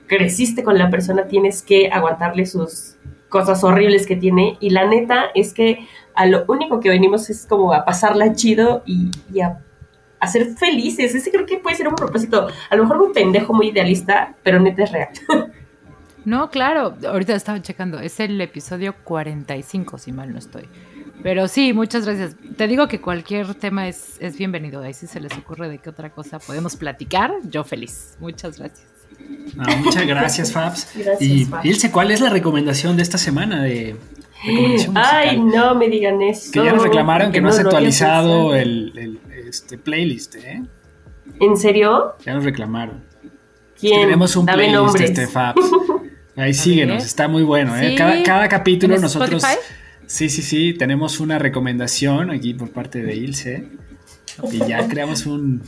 creciste con la persona, tienes que aguantarle sus cosas horribles que tiene. Y la neta es que a lo único que venimos es como a pasarla chido y, a, ser felices. Ese creo que puede ser un propósito, a lo mejor muy pendejo, muy idealista, pero neta es real. No, claro, ahorita estaba checando, es el episodio 45, si mal no estoy. Pero sí, muchas gracias. Te digo que cualquier tema es, es bienvenido. Ahí si se les ocurre de qué otra cosa podemos platicar, yo feliz. Muchas gracias. muchas gracias, Fabs. y Ilse, ¿cuál es la recomendación de esta semana de Ay, no me digan eso. Que ya nos reclamaron que, no, has actualizado el, este playlist, ¿eh? ¿En serio? Ya nos reclamaron. ¿Quién? tenemos un playlist, este Fabs. Ahí síguenos, está muy bueno. ¿eh? Cada, capítulo nosotros... Sí, sí, sí, tenemos una recomendación aquí por parte de Ilse. Y ya creamos un,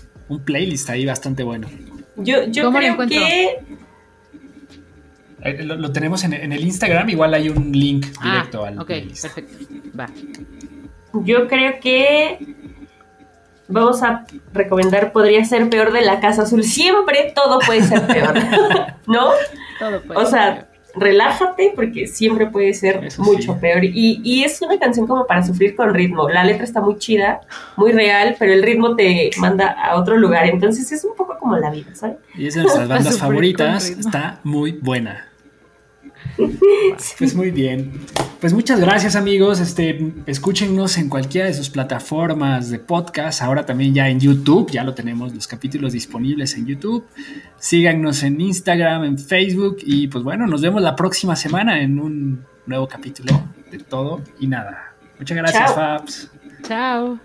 playlist ahí bastante bueno. Yo, yo creo que... Eh, lo, tenemos en, el Instagram, igual hay un link ah, directo al Ok, perfecto. Va. Yo creo que vamos a recomendar Podría ser peor de la Casa Azul. Siempre todo puede ser peor, ¿no? o sea, relájate porque siempre puede ser mucho peor. Y, y, es una canción como para sufrir con ritmo. La letra está muy chida, muy real, pero el ritmo te manda a otro lugar. Entonces es un poco como la vida, ¿sabes? Y es de nuestras bandas favoritas. Está muy buena. Pues muy bien. Pues muchas gracias amigos. Este, escúchenos en cualquiera de sus plataformas de podcast. Ahora también ya en YouTube. Ya lo tenemos los capítulos disponibles en YouTube. Síganos en Instagram, en Facebook. Y pues bueno, nos vemos la próxima semana en un nuevo capítulo de todo y nada. Muchas gracias, Fabs. Chao.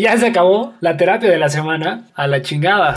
ya se acabó la terapia de la semana. A la chingada.